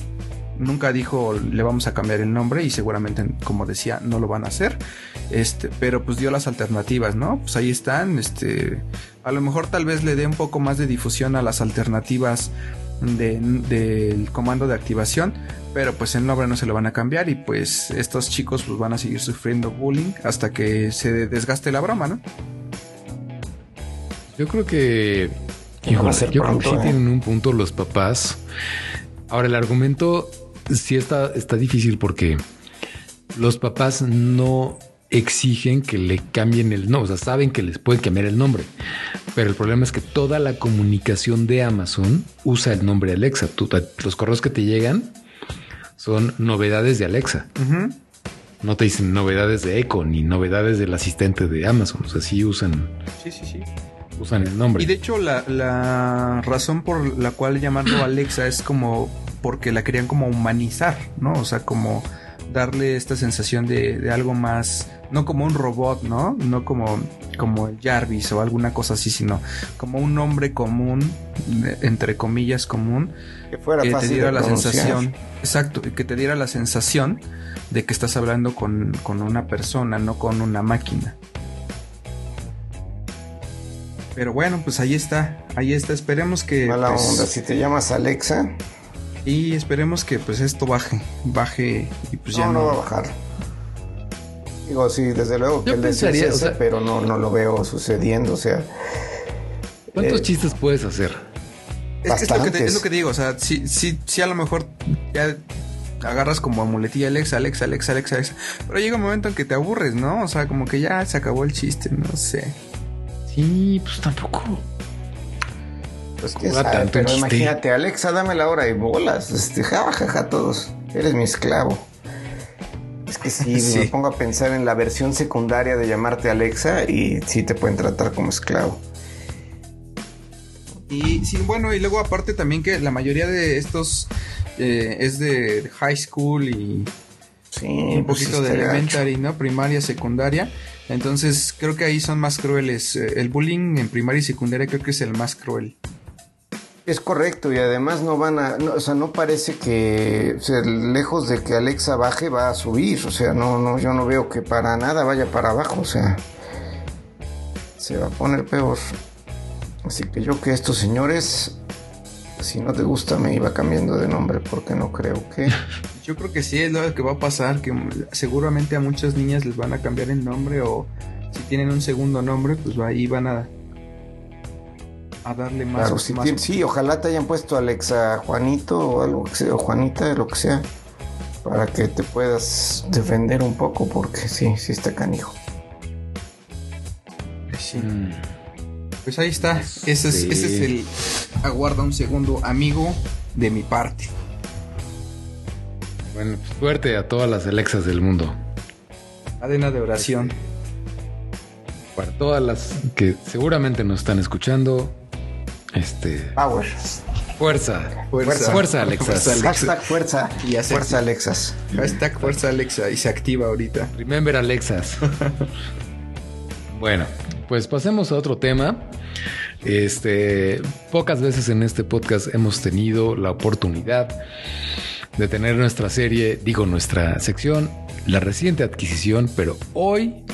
nunca dijo le vamos a cambiar el nombre y seguramente, como decía, no lo van a hacer. Este, pero pues dio las alternativas, ¿no? Pues ahí están. Este, a lo mejor tal vez le dé un poco más de difusión a las alternativas del comando de activación, pero pues el nombre no se lo van a cambiar y pues estos chicos pues van a seguir sufriendo bullying hasta que se desgaste la broma, ¿no? Yo creo que yo creo que sí ¿eh? tienen un punto los papás. Ahora el argumento sí está está difícil porque los papás no exigen que le cambien el nombre, o sea, saben que les pueden cambiar el nombre, pero el problema es que toda la comunicación de Amazon usa el nombre Alexa. los correos que te llegan son novedades de Alexa. No te dicen novedades de Echo ni novedades del asistente de Amazon. O sea, sí usan. Sí, sí, sí. Usan el nombre. Y de hecho, la, la razón por la cual llamarlo Alexa es como porque la querían como humanizar, ¿no? O sea, como darle esta sensación de, algo más, no como un robot, ¿no? No como, como el Jarvis o alguna cosa así, sino como un nombre común, entre comillas común, que, fuera que te diera la sensación, exacto, que te diera la sensación de que estás hablando con, con una persona, no con una máquina. Pero bueno, pues ahí está, ahí está. Esperemos que. Mala pues, onda, si te llamas Alexa, y esperemos que pues esto baje, baje y pues ya no. No va a bajar. Digo, sí, desde luego que el pensaría, pero no, no lo veo sucediendo, o sea... ¿Cuántos eh, chistes puedes hacer? Es, es, lo que es, lo que digo, o sea, sí, sí, sí a lo mejor ya agarras como amuletilla Alexa, Alexa, Alexa, Alexa, Alexa, pero llega un momento en que te aburres, ¿no? O sea, como que ya se acabó el chiste, no sé. Sí, pues tampoco. Pues que pero imagínate, Alexa, dame la hora y bolas. Este, jajaja, todos. Eres mi esclavo. Es que sí, me pongo a pensar en la versión secundaria de llamarte Alexa y sí te pueden tratar como esclavo. Y sí, bueno, y luego aparte también que la mayoría de estos eh, es de high school y un pues poquito de elementary, ¿no? Primaria, secundaria. Entonces creo que ahí son más crueles. Eh, el bullying en primaria y secundaria creo que es el más cruel. Es correcto y además no van a, o sea, no parece que, o sea, lejos de que Alexa baje va a subir, o sea, no, no, yo no veo que para nada vaya para abajo, o sea, se va a poner peor. Así que yo que estos señores, si no te gusta me iba cambiando de nombre porque no creo que... Yo creo que sí es lo que va a pasar, que seguramente a muchas niñas les van a cambiar el nombre o si tienen un segundo nombre, pues ahí van a a darle más. sí, ojalá te hayan puesto Alexa Juanito o algo que sea, o Juanita, lo que sea, para que te puedas defender un poco, porque sí, sí está canijo. Sí. Mm. Pues ahí está. Ese, es, ese es el. Aguarda un segundo, amigo, de mi parte. Bueno, pues suerte a todas las Alexas del mundo. Cadena de oración. Para todas las que seguramente nos están escuchando, este. Power. Fuerza. Fuerza. Fuerza, Alexas. Hashtag fuerza. Y fuerza Alexas. Hashtag fuerza Alexa y se activa ahorita. Remember Alexas. bueno, pues pasemos a otro tema. Este, pocas veces en este podcast hemos tenido la oportunidad de tener nuestra serie, digo nuestra sección, la reciente adquisición, pero hoy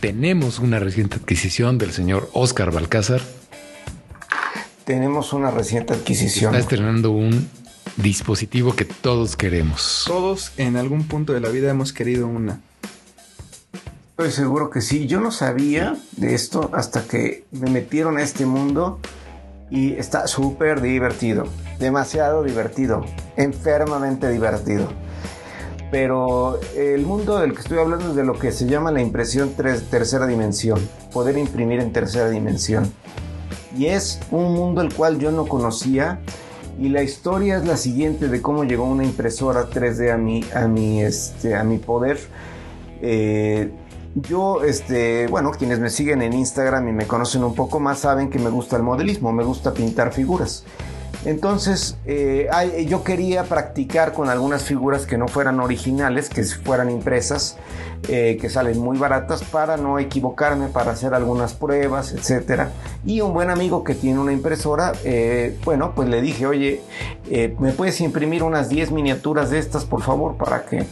tenemos una reciente adquisición del señor Oscar Balcázar tenemos una reciente adquisición. Está estrenando un dispositivo que todos queremos. Todos en algún punto de la vida hemos querido una. Estoy seguro que sí. Yo no sabía de esto hasta que me metieron a este mundo y está súper divertido. Demasiado divertido. Enfermamente divertido. Pero el mundo del que estoy hablando es de lo que se llama la impresión tercera dimensión. Poder imprimir en tercera dimensión y es un mundo el cual yo no conocía y la historia es la siguiente de cómo llegó una impresora 3D a mi, a mi, este, a mi poder. Eh, yo, este, bueno, quienes me siguen en Instagram y me conocen un poco más saben que me gusta el modelismo, me gusta pintar figuras. Entonces, eh, yo quería practicar con algunas figuras que no fueran originales, que fueran impresas, eh, que salen muy baratas, para no equivocarme, para hacer algunas pruebas, etc. Y un buen amigo que tiene una impresora, eh, bueno, pues le dije, oye, ¿me puedes imprimir unas 10 miniaturas de estas, por favor, para que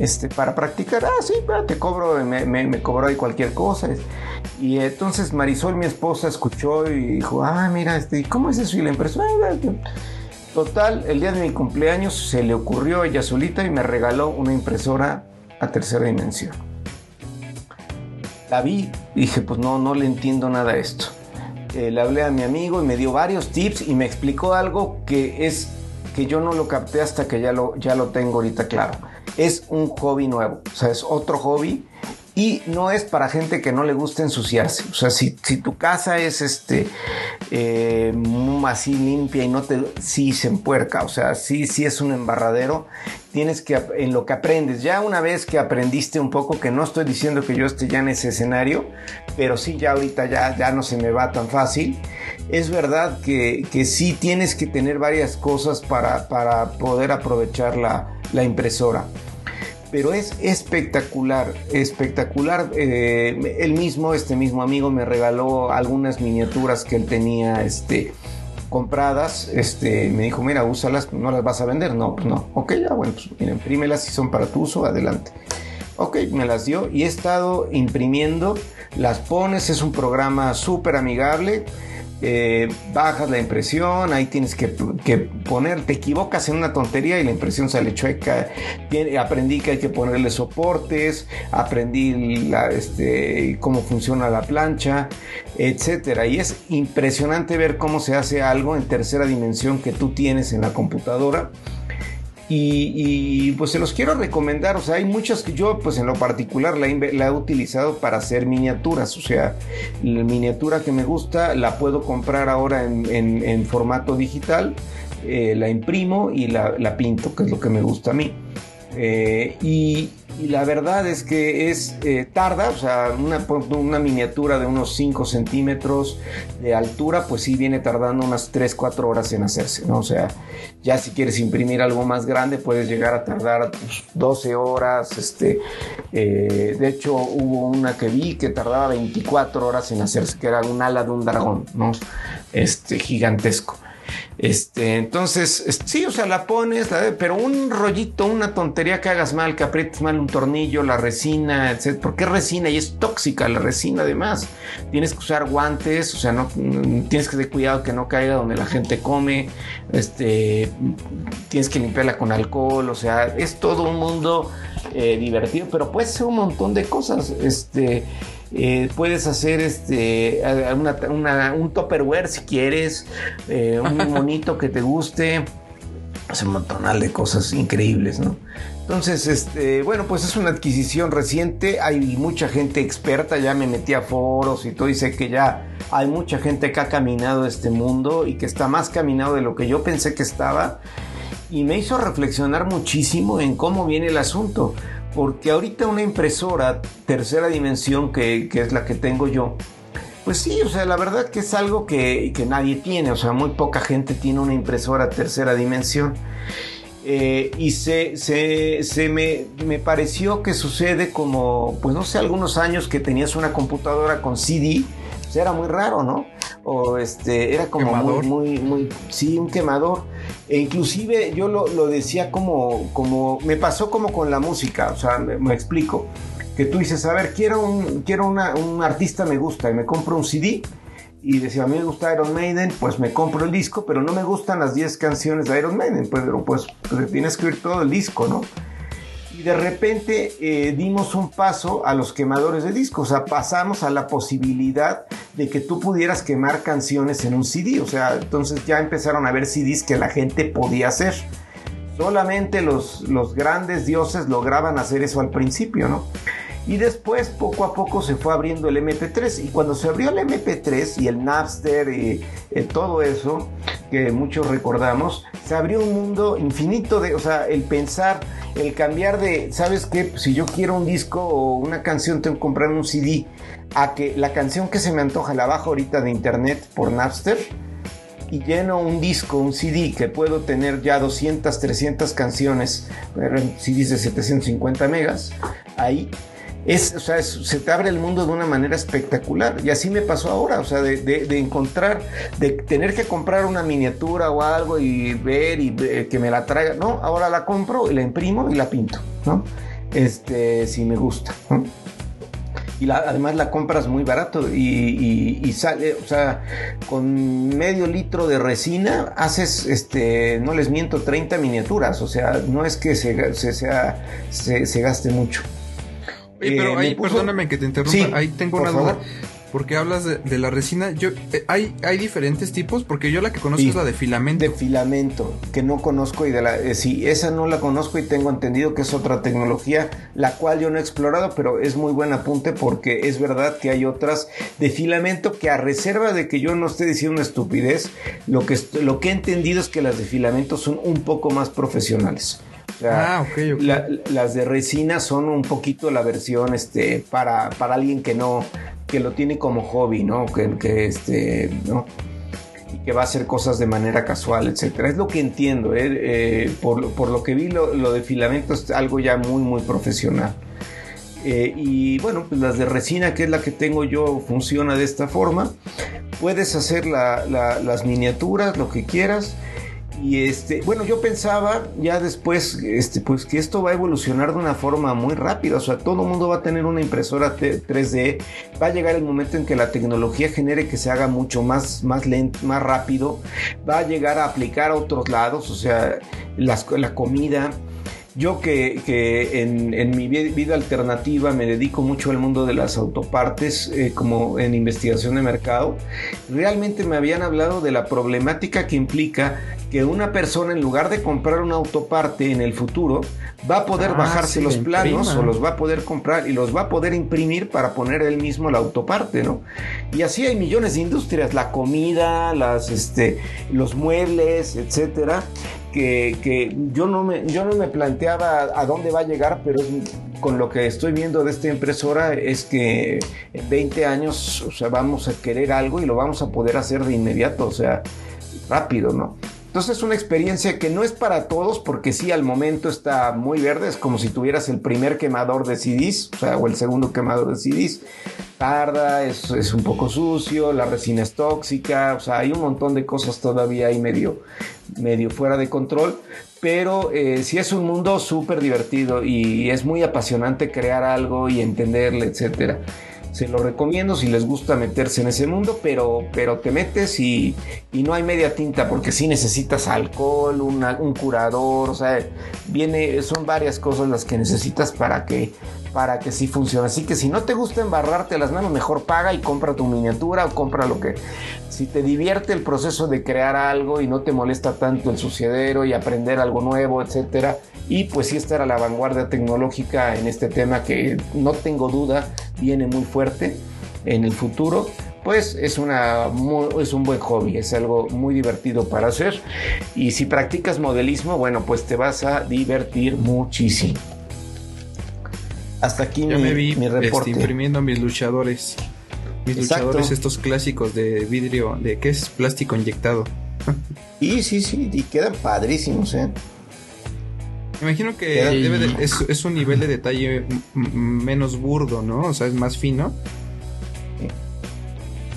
este, para practicar. Ah, sí, te cobro, me, me, cobró ahí cualquier cosa. Y entonces Marisol, mi esposa, escuchó y dijo, ah, mira, este, ¿cómo es eso? Y la impresora, total, el día de mi cumpleaños se le ocurrió ella solita y me regaló una impresora a tercera dimensión. La vi y dije, pues no, no le entiendo nada a esto. Eh, le hablé a mi amigo y me dio varios tips y me explicó algo que es que yo no lo capté hasta que ya lo, ya lo tengo ahorita claro. Es un hobby nuevo, o sea, es otro hobby y no es para gente que no le gusta ensuciarse. O sea, si, si tu casa es este eh, así limpia y no te sí se empuerca, o sea, sí, es un embarradero, tienes que en lo que aprendes, ya una vez que aprendiste un poco, que no estoy diciendo que yo esté ya en ese escenario, pero sí ya ahorita ya, ya no se me va tan fácil. Es verdad que, que sí tienes que tener varias cosas para, para poder aprovechar la, la impresora pero es espectacular, espectacular. Eh, él mismo, este mismo amigo, me regaló algunas miniaturas que él tenía, este, compradas, este, me dijo, mira, úsalas, no las vas a vender, no, pues no, ok, ya, bueno, pues mira, imprímelas si son para tu uso, adelante. Ok, me las dio y he estado imprimiendo, las pones, es un programa súper amigable, eh, bajas la impresión, ahí tienes que, poner, te equivocas en una tontería y la impresión sale chueca. aprendí que hay que ponerle soportes, aprendí este, cómo funciona la plancha, etcétera. Y es impresionante ver cómo se hace algo en tercera dimensión que tú tienes en la computadora y, pues se los quiero recomendar, o sea, hay muchas que yo pues en lo particular la, he utilizado para hacer miniaturas, o sea, la miniatura que me gusta la puedo comprar ahora en, formato digital, eh, la imprimo y la, la, pinto, que es lo que me gusta a mí. Eh, y, la verdad es que es eh, tarda, o sea, una, miniatura de unos 5 centímetros de altura, pues sí viene tardando unas 3, 4 horas en hacerse, ¿no? O sea, ya si quieres imprimir algo más grande, puedes llegar a tardar 12 pues, horas. Este, eh, de hecho, hubo una que vi que tardaba 24 horas en hacerse, que era un ala de un dragón, ¿no? Este, gigantesco. Este, entonces, sí, o sea, la pones, pero un rollito, una tontería que hagas mal, que aprietes mal un tornillo, la resina, etc. Porque es resina y es tóxica la resina además. Tienes que usar guantes, o sea, no, tienes que tener cuidado que no caiga donde la gente come. Este, tienes que limpiarla con alcohol, o sea, es todo un mundo eh, divertido, pero puede ser un montón de cosas. Este, eh, puedes hacer este un topperware si quieres, eh, un monito que te guste. Hace un montonal de cosas increíbles, ¿no? Entonces, este, bueno, pues es una adquisición reciente. Hay mucha gente experta, ya me metí a foros y todo, y sé que ya hay mucha gente que ha caminado este mundo y que está más caminado de lo que yo pensé que estaba. Y me hizo reflexionar muchísimo en cómo viene el asunto. Porque ahorita una impresora tercera dimensión, que, es la que tengo yo, pues sí, o sea, la verdad que es algo que, nadie tiene, o sea, muy poca gente tiene una impresora tercera dimensión. Eh, y se, se, me, me, pareció que sucede como, pues no sé, algunos años que tenías una computadora con CD, pues era muy raro, ¿no? O este, era como muy, muy, muy, sí, un quemador. E inclusive yo lo, decía como, como, me pasó como con la música, o sea, me, explico, que tú dices, a ver, quiero un, quiero un artista me gusta y me compro un CD y decía, a mí me gusta Iron Maiden, pues me compro el disco, pero no me gustan las 10 canciones de Iron Maiden, pues, pues, pues tienes que oír todo el disco, ¿no? Y de repente eh, dimos un paso a los quemadores de discos, o sea, pasamos a la posibilidad de que tú pudieras quemar canciones en un CD, o sea, entonces ya empezaron a ver CDs que la gente podía hacer. Solamente los, los grandes dioses lograban hacer eso al principio, ¿no? Y después, poco a poco, se fue abriendo el MP3. Y cuando se abrió el MP3 y el Napster y eh, todo eso, que muchos recordamos, se abrió un mundo infinito de, o sea, el pensar, el cambiar de, ¿sabes qué? Si yo quiero un disco o una canción, tengo que comprar un CD, a que la canción que se me antoja la bajo ahorita de internet por Napster y lleno un disco, un CD que puedo tener ya 200, 300 canciones, CDs de 750 megas, ahí es, o sea, se te abre el mundo de una manera espectacular. Y así me pasó ahora, o sea, de, encontrar, de tener que comprar una miniatura o algo y ver y que me la traiga. No, ahora la compro y la imprimo y la pinto, ¿no? este, si me gusta. Y además la compras muy barato y, sale, o sea, con medio litro de resina haces, este, no les miento, 30 miniaturas, o sea, no es que se, sea, se, gaste mucho. Pero eh, ahí, perdóname que te interrumpa, ahí tengo una duda. Porque hablas de, la resina. Yo, eh, hay, hay diferentes tipos, porque yo la que conozco es la de filamento. De filamento, que no conozco y de la. Eh, sí, esa no la conozco y tengo entendido que es otra tecnología, la cual yo no he explorado, pero es muy buen apunte porque es verdad que hay otras de filamento que a reserva de que yo no esté diciendo una estupidez, lo que, lo que he entendido es que las de filamento son un poco más profesionales. Ah, okay, las de resina son un poquito la versión este, para, para alguien que no, que lo tiene como hobby, ¿no? Que, que este, ¿no? Y que va a hacer cosas de manera casual, etcétera. Es lo que entiendo, ¿eh? Eh, por, por, lo que vi, lo, lo, de filamento es algo ya muy, muy profesional. Eh, y bueno, pues las de resina, que es la que tengo yo, funciona de esta forma. Puedes hacer la, las miniaturas, lo que quieras. Y este, bueno, yo pensaba ya después, este, pues que esto va a evolucionar de una forma muy rápida. O sea, todo el mundo va a tener una impresora 3D. Va a llegar el momento en que la tecnología genere que se haga mucho más, más lento, más rápido. Va a llegar a aplicar a otros lados, o sea, la comida. Yo que, en, mi vida alternativa me dedico mucho al mundo de las autopartes eh, como en investigación de mercado, realmente me habían hablado de la problemática que implica que una persona en lugar de comprar una autoparte en el futuro va a poder ah, bajarse los planos o los va a poder comprar y los va a poder imprimir para poner él mismo la autoparte, ¿no? Y así hay millones de industrias, la comida, las, este, los muebles, etcétera, que, yo, no me, yo no me planteaba a dónde va a llegar, pero con lo que estoy viendo de esta impresora es que en 20 años o sea, vamos a querer algo y lo vamos a poder hacer de inmediato, o sea, rápido, ¿no? Entonces es una experiencia que no es para todos porque sí al momento está muy verde, es como si tuvieras el primer quemador de CDs, o sea, o el segundo quemador de CDs. Tarda, es, un poco sucio, la resina es tóxica, o sea, hay un montón de cosas todavía ahí medio, medio fuera de control, pero eh, sí es un mundo súper divertido y es muy apasionante crear algo y entenderle, etcétera se lo recomiendo si les gusta meterse en ese mundo, pero, pero te metes y, no hay media tinta porque si necesitas alcohol, un curador, o sea, viene, son varias cosas las que necesitas para que, para que sí funcione. Así que si no te gusta embarrarte las manos, mejor paga y compra tu miniatura o compra lo que... Si te divierte el proceso de crear algo y no te molesta tanto el sucedero y aprender algo nuevo, etcétera, y pues sí estar a la vanguardia tecnológica en este tema que no tengo duda viene muy fuerte en el futuro, pues es, una, es un buen hobby, es algo muy divertido para hacer. Y si practicas modelismo, bueno, pues te vas a divertir muchísimo. Hasta aquí mi, me vi, mi reporte. Este, imprimiendo mis luchadores. Mis luchadores, estos clásicos de vidrio, de que es plástico inyectado. Y sí, sí, y quedan padrísimos, ¿eh? Imagino que es, un nivel de detalle menos burdo, ¿no? O sea, es más fino.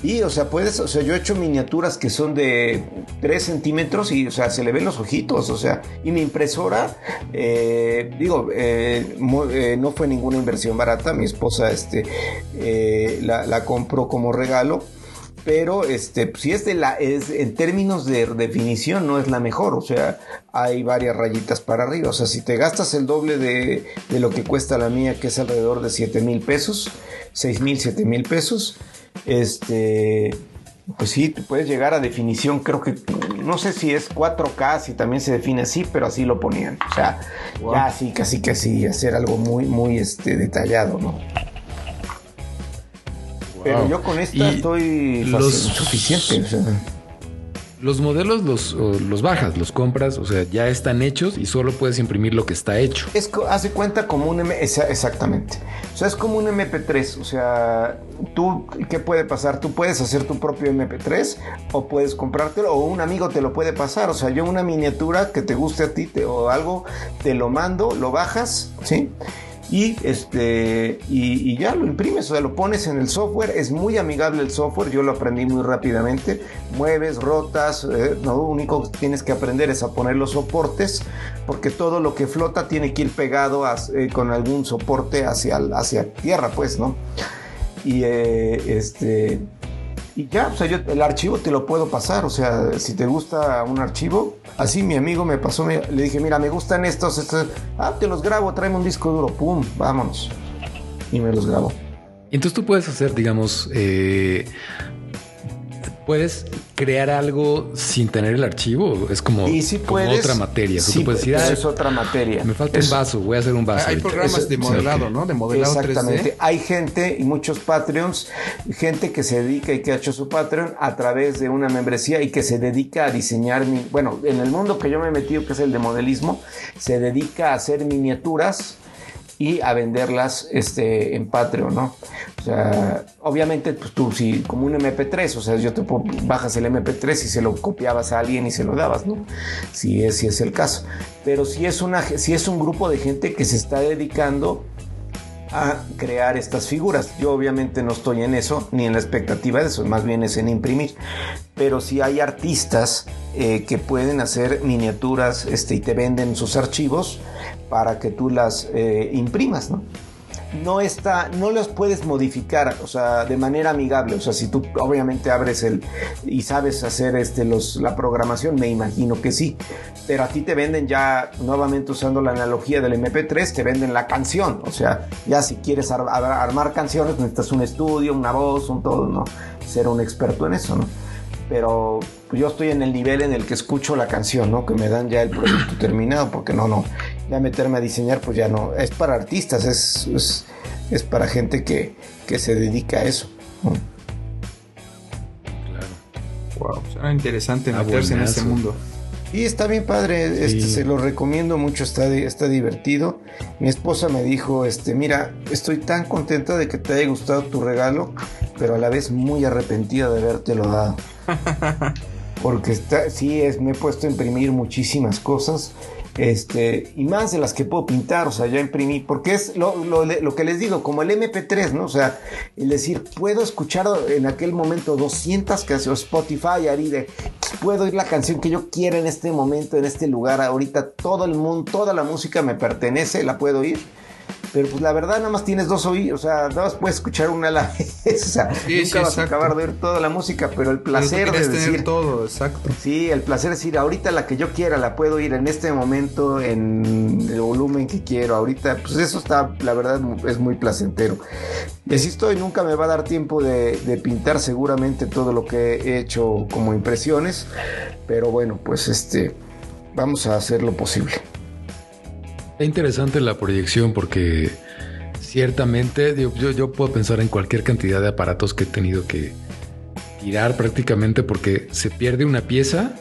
Y, o sea, puedes, o sea, yo he hecho miniaturas que son de 3 centímetros y, o sea, se le ven los ojitos, o sea, y mi impresora, eh, digo, eh, eh, no fue ninguna inversión barata, mi esposa, este, la, la compró como regalo pero este si es de la es en términos de definición no es la mejor o sea hay varias rayitas para arriba o sea si te gastas el doble de, de lo que cuesta la mía que es alrededor de 7 mil pesos 6 mil 7 mil pesos este pues sí, puedes llegar a definición, creo que, no sé si es 4K, si también se define así, pero así lo ponían. O sea, ya así, casi casi hacer algo muy, muy este, detallado, ¿no? Pero yo con esta estoy los, suficiente. Los modelos los, los bajas, los compras, o sea, ya están hechos y solo puedes imprimir lo que está hecho. Es, hace cuenta como un M, exactamente. O sea, es como un MP3. O sea, tú, ¿qué puede pasar? Tú puedes hacer tu propio MP3 o puedes comprártelo o un amigo te lo puede pasar. O sea, yo una miniatura que te guste a ti o algo, te lo mando, lo bajas, ¿sí? Y este y, ya lo imprimes, o sea, lo pones en el software, es muy amigable el software, yo lo aprendí muy rápidamente, mueves, rotas, eh, lo único que tienes que aprender es a poner los soportes, porque todo lo que flota tiene que ir pegado eh, con algún soporte hacia, hacia tierra, pues, ¿no? Y eh, este y ya, o sea, yo el archivo te lo puedo pasar, o sea, si te gusta un archivo, así mi amigo me pasó, le dije, mira, me gustan estos, ah, te los grabo, tráeme un disco duro, pum, vámonos. Y me los grabo. Entonces tú puedes hacer, digamos, eh, puedes crear algo sin tener el archivo. Es como, otra materia. Sí, puedes decir, es otra materia. Me falta un vaso, voy a hacer un vaso. Hay programas de modelado, ¿no? De modelado Exactamente. Hay gente y muchos Patreons, gente que se dedica y que ha hecho su Patreon a través de una membresía y que se dedica a diseñar, bueno, en el mundo que yo me he metido, que es el de modelismo, se dedica a hacer miniaturas y a venderlas este, en Patreon, ¿no? O sea, obviamente, pues tú, si como un MP3, o sea, yo te bajas el MP3 y se lo copiabas a alguien y se lo dabas, ¿no? Si es, si es el caso. Pero si es, una, si es un grupo de gente que se está dedicando a crear estas figuras. Yo obviamente no estoy en eso, ni en la expectativa de eso, más bien es en imprimir. Pero si hay artistas eh, que pueden hacer miniaturas este, y te venden sus archivos para que tú las eh, imprimas, ¿no? no está, no los puedes modificar, o sea, de manera amigable. O sea, si tú obviamente abres el y sabes hacer este la programación, me imagino que sí. Pero a ti te venden ya, nuevamente usando la analogía del MP3, te venden la canción. O sea, ya si quieres armar canciones, necesitas un estudio, una voz, un todo, ¿no? Ser un experto en eso, ¿no? Pero yo estoy en el nivel en el que escucho la canción, ¿no? Que me dan ya el producto terminado, porque no, no, ya meterme a diseñar, pues ya no, es para artistas, es, es, para gente que, que, se dedica a eso. Claro. Wow, será interesante meterse en este mundo. Y está bien padre, este, se lo recomiendo mucho, está, está divertido. Mi esposa me dijo, este, mira, estoy tan contenta de que te haya gustado tu regalo, pero a la vez muy arrepentida de habértelo dado. Porque está, sí, es, me he puesto a imprimir muchísimas cosas este, y más de las que puedo pintar, o sea, ya imprimí, porque es lo, que les digo, como el MP3, ¿no? O sea, el decir, puedo escuchar en aquel momento 200 canciones, Spotify, Aride, puedo oír la canción que yo quiera en este momento, en este lugar, ahorita todo el mundo, toda la música me pertenece, la puedo oír pero pues la verdad nada más tienes dos oídos, o sea, nada más puedes escuchar una a la vez, o sea, nunca vas a acabar de oír toda la música, pero el placer de decir todo, exacto. Sí, el placer es decir, ahorita la que yo quiera la puedo oír en este momento en el volumen que quiero, ahorita, pues eso está, la verdad es muy placentero. Y así estoy, nunca me va a dar tiempo de, de pintar seguramente todo lo que he hecho como impresiones, pero bueno, pues este, vamos a hacer lo posible. Es interesante la proyección porque ciertamente yo, yo, puedo pensar en cualquier cantidad de aparatos que he tenido que tirar prácticamente porque se pierde una pieza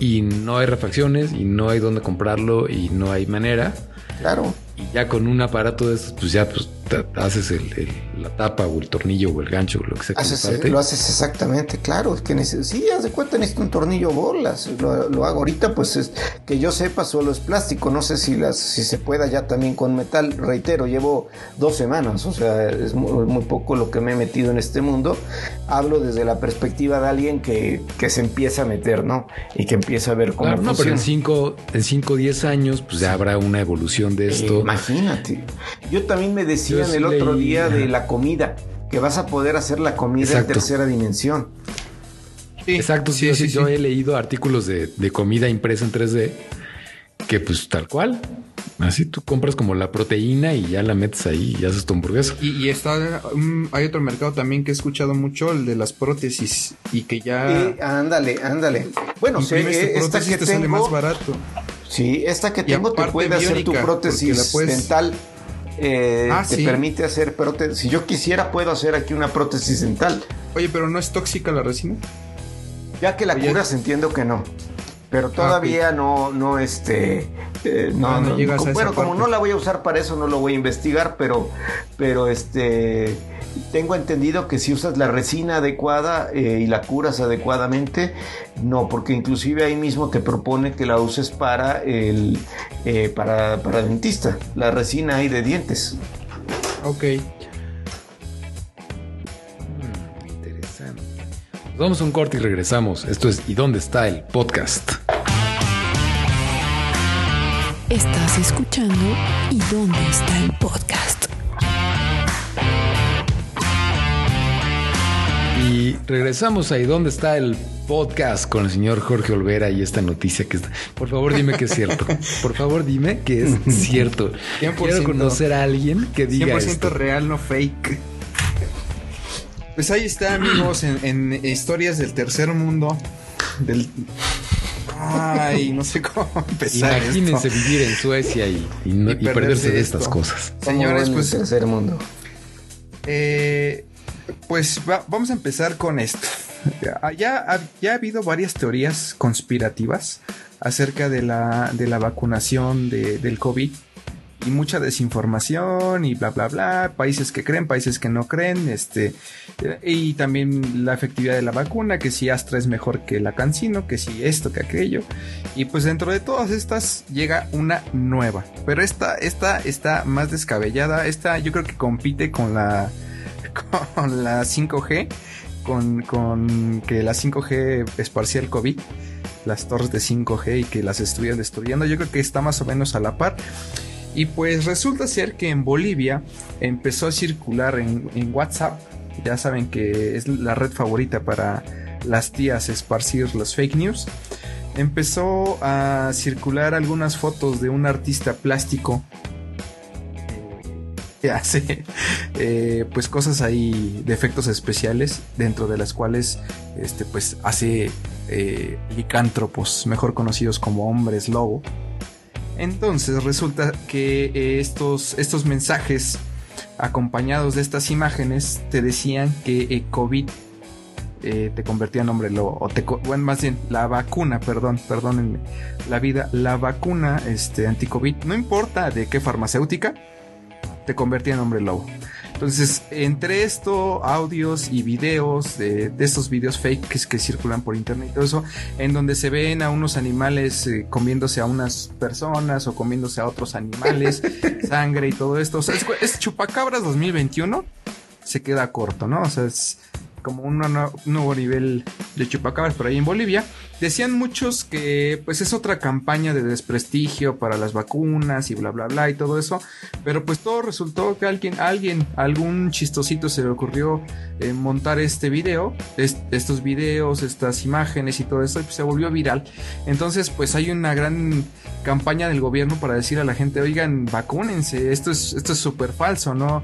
y no hay refacciones y no hay dónde comprarlo y no hay manera. Claro. Y ya con un aparato de esos, pues ya pues haces el, la tapa o el tornillo o el gancho o lo que sea. lo haces exactamente, claro. Es que sí, haz de cuenta, necesito un tornillo bolas. Lo, hago ahorita, pues es, que yo sepa, solo es plástico. No sé si, las, si se pueda ya también con metal. Reitero, llevo dos semanas, o sea, es muy, poco lo que me he metido en este mundo. Hablo desde la perspectiva de alguien que, que se empieza a meter, ¿no? Y que empieza a ver cómo claro, No, pero en 5 en cinco, 10 años, pues ya habrá una evolución de esto. imagínate. Yo también me decía el otro día de la comida, que vas a poder hacer la comida en tercera dimensión. Exacto, sí, yo he leído artículos de, comida impresa en 3D que pues tal cual. Así tú compras como la proteína y ya la metes ahí y haces tu hamburguesa. Y, está, hay otro mercado también que he escuchado mucho, el de las prótesis y que ya... ándale, ándale. Bueno, sí, esta que tengo... más barato. Sí, esta que tengo te puede hacer tu prótesis dental eh, ah, te permite hacer prótesis. Si yo quisiera, puedo hacer aquí una prótesis dental. Oye, pero ¿no es tóxica la resina? Ya que la curas, entiendo que no. Pero ah, todavía no, no, este. Eh, no, ah, no, bueno, como no la voy a usar para eso, no lo voy a investigar, pero, pero este. Tengo entendido que si usas la resina adecuada eh, y la curas adecuadamente, no, porque inclusive ahí mismo te propone que la uses para el eh, para, para dentista, la resina ahí de dientes. Ok. Hmm, interesante. vamos a un corte y regresamos. Esto es ¿Y dónde está el podcast? Estás escuchando ¿Y dónde está el podcast? Y regresamos ahí dónde está el podcast con el señor Jorge Olvera y esta noticia que está. Por favor, dime que es cierto. Por favor, dime que es cierto. Quiero conocer a alguien que diga 100% real, no fake. Pues ahí está, amigos, en historias del tercer mundo. Del, Ay, no sé cómo empezar. Imagínense vivir en Suecia y, perderse, de estas cosas. Señores, pues. tercer mundo. Eh, pues vamos a empezar con esto. Ya, ya, ha habido varias teorías conspirativas acerca de la, de la vacunación del COVID y mucha desinformación y bla bla bla, países que creen, países que no creen, este y también la efectividad de la vacuna, que si Astra es mejor que la Cancino, que si esto, que aquello. Y pues dentro de todas estas llega una nueva, pero esta esta está más descabellada, esta yo creo que compite con la con la 5G, con, con que la 5G esparcía el COVID las torres de 5G y que las estuvieran destruyendo. Yo creo que está más o menos a la par. Y pues resulta ser que en Bolivia empezó a circular en, WhatsApp, ya saben que es la red favorita para las tías esparcir los fake news, empezó a circular algunas fotos de un artista plástico hace eh, pues cosas ahí de efectos especiales dentro de las cuales este pues hace eh, licántropos mejor conocidos como hombres lobo entonces resulta que eh, estos, estos mensajes acompañados de estas imágenes te decían que COVID te convertía en hombre lobo. O te, bueno, más bien, la vacuna, perdón, perdónenme. La vida, la vacuna este, anti-COVID, no importa de qué farmacéutica, te convertía en hombre lobo. Entonces, entre esto, audios y videos de, estos videos fake que, circulan por internet y todo eso, en donde se ven a unos animales eh, comiéndose a unas personas o comiéndose a otros animales, sangre y todo esto. O sea, es, es Chupacabras 2021, se queda corto, ¿no? O sea, es como un nuevo nivel de chupacabras por ahí en Bolivia. Decían muchos que pues es otra campaña de desprestigio para las vacunas y bla bla bla y todo eso, pero pues todo resultó que alguien, alguien, algún chistosito se le ocurrió eh, montar este video, estos videos, estas imágenes y todo eso, y pues se volvió viral. Entonces pues hay una gran campaña del gobierno para decir a la gente, oigan, vacúnense, esto es esto es súper falso, no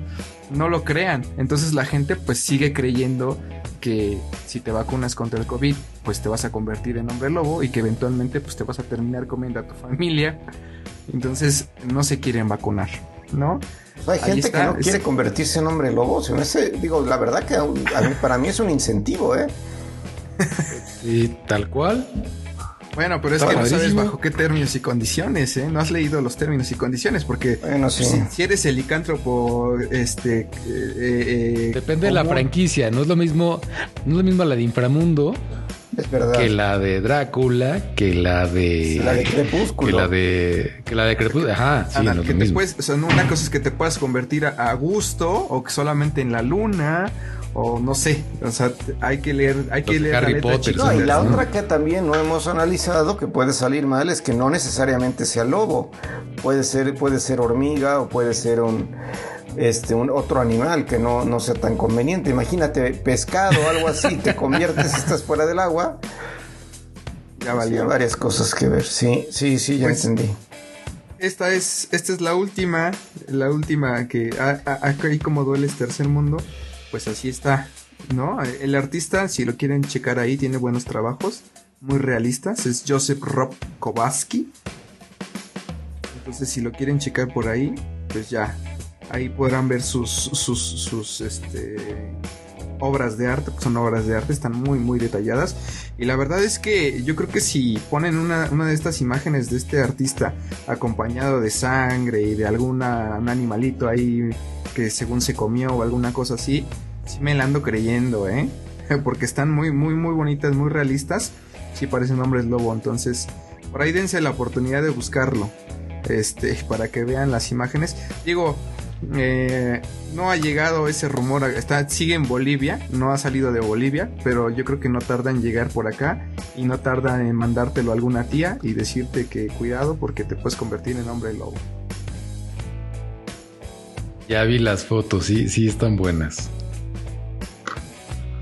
no lo crean. Entonces la gente pues sigue creyendo que si te vacunas contra el COVID, pues te vas a convertir en hombre lobo y que eventualmente pues te vas a terminar comiendo a tu familia. Entonces no se quieren vacunar, ¿no? Hay gente que no quiere convertirse en hombre lobo. digo, la verdad que para mí es un incentivo, ¿eh? y tal cual. Bueno, pero es que no sabes bajo qué términos y condiciones, ¿eh? No has leído los términos y condiciones, porque si, eres el licántropo, este... Eh, eh, Depende de la franquicia, no es lo mismo, no es lo mismo la de Inframundo es verdad. Que la de Drácula, que la de. La de Crepúsculo. Que la de. Que la de Crepúsculo. Ajá, sí, no, que o sea, una cosa es que te puedas convertir a, gusto o que solamente en la luna o no sé, o sea, hay que leer, hay que leer Harry Potter. No, y la otra que también no hemos analizado que puede salir mal es que no necesariamente sea lobo, puede ser, puede ser hormiga o puede ser un este, un otro animal que no, no sea tan conveniente. Imagínate, pescado o algo así, te conviertes, estás fuera del agua. Ya valía varias cosas que ver. Sí, sí, sí, ya pues, entendí. Esta es, esta es la última, la última que ahí como duele este tercer mundo pues así está, ¿no? El artista, si lo quieren checar ahí, tiene buenos trabajos, muy realistas, es Joseph Rob Kowalski. Entonces, si lo quieren checar por ahí, pues ya, ahí podrán ver sus, sus, sus, este, obras de arte, son obras de arte, están muy, muy detalladas. Y la verdad es que yo creo que si ponen una, una de estas imágenes de este artista acompañado de sangre y de algún animalito ahí que según se comió o alguna cosa así, sí me la ando creyendo, ¿eh? Porque están muy, muy, muy bonitas, muy realistas. Sí parecen hombres lobo, entonces por ahí dense la oportunidad de buscarlo. Este, para que vean las imágenes. Digo, eh, no ha llegado ese rumor, está, sigue en Bolivia, no ha salido de Bolivia, pero yo creo que no tarda en llegar por acá y no tarda en mandártelo a alguna tía y decirte que cuidado porque te puedes convertir en hombre lobo. Ya vi las fotos, sí, sí están buenas.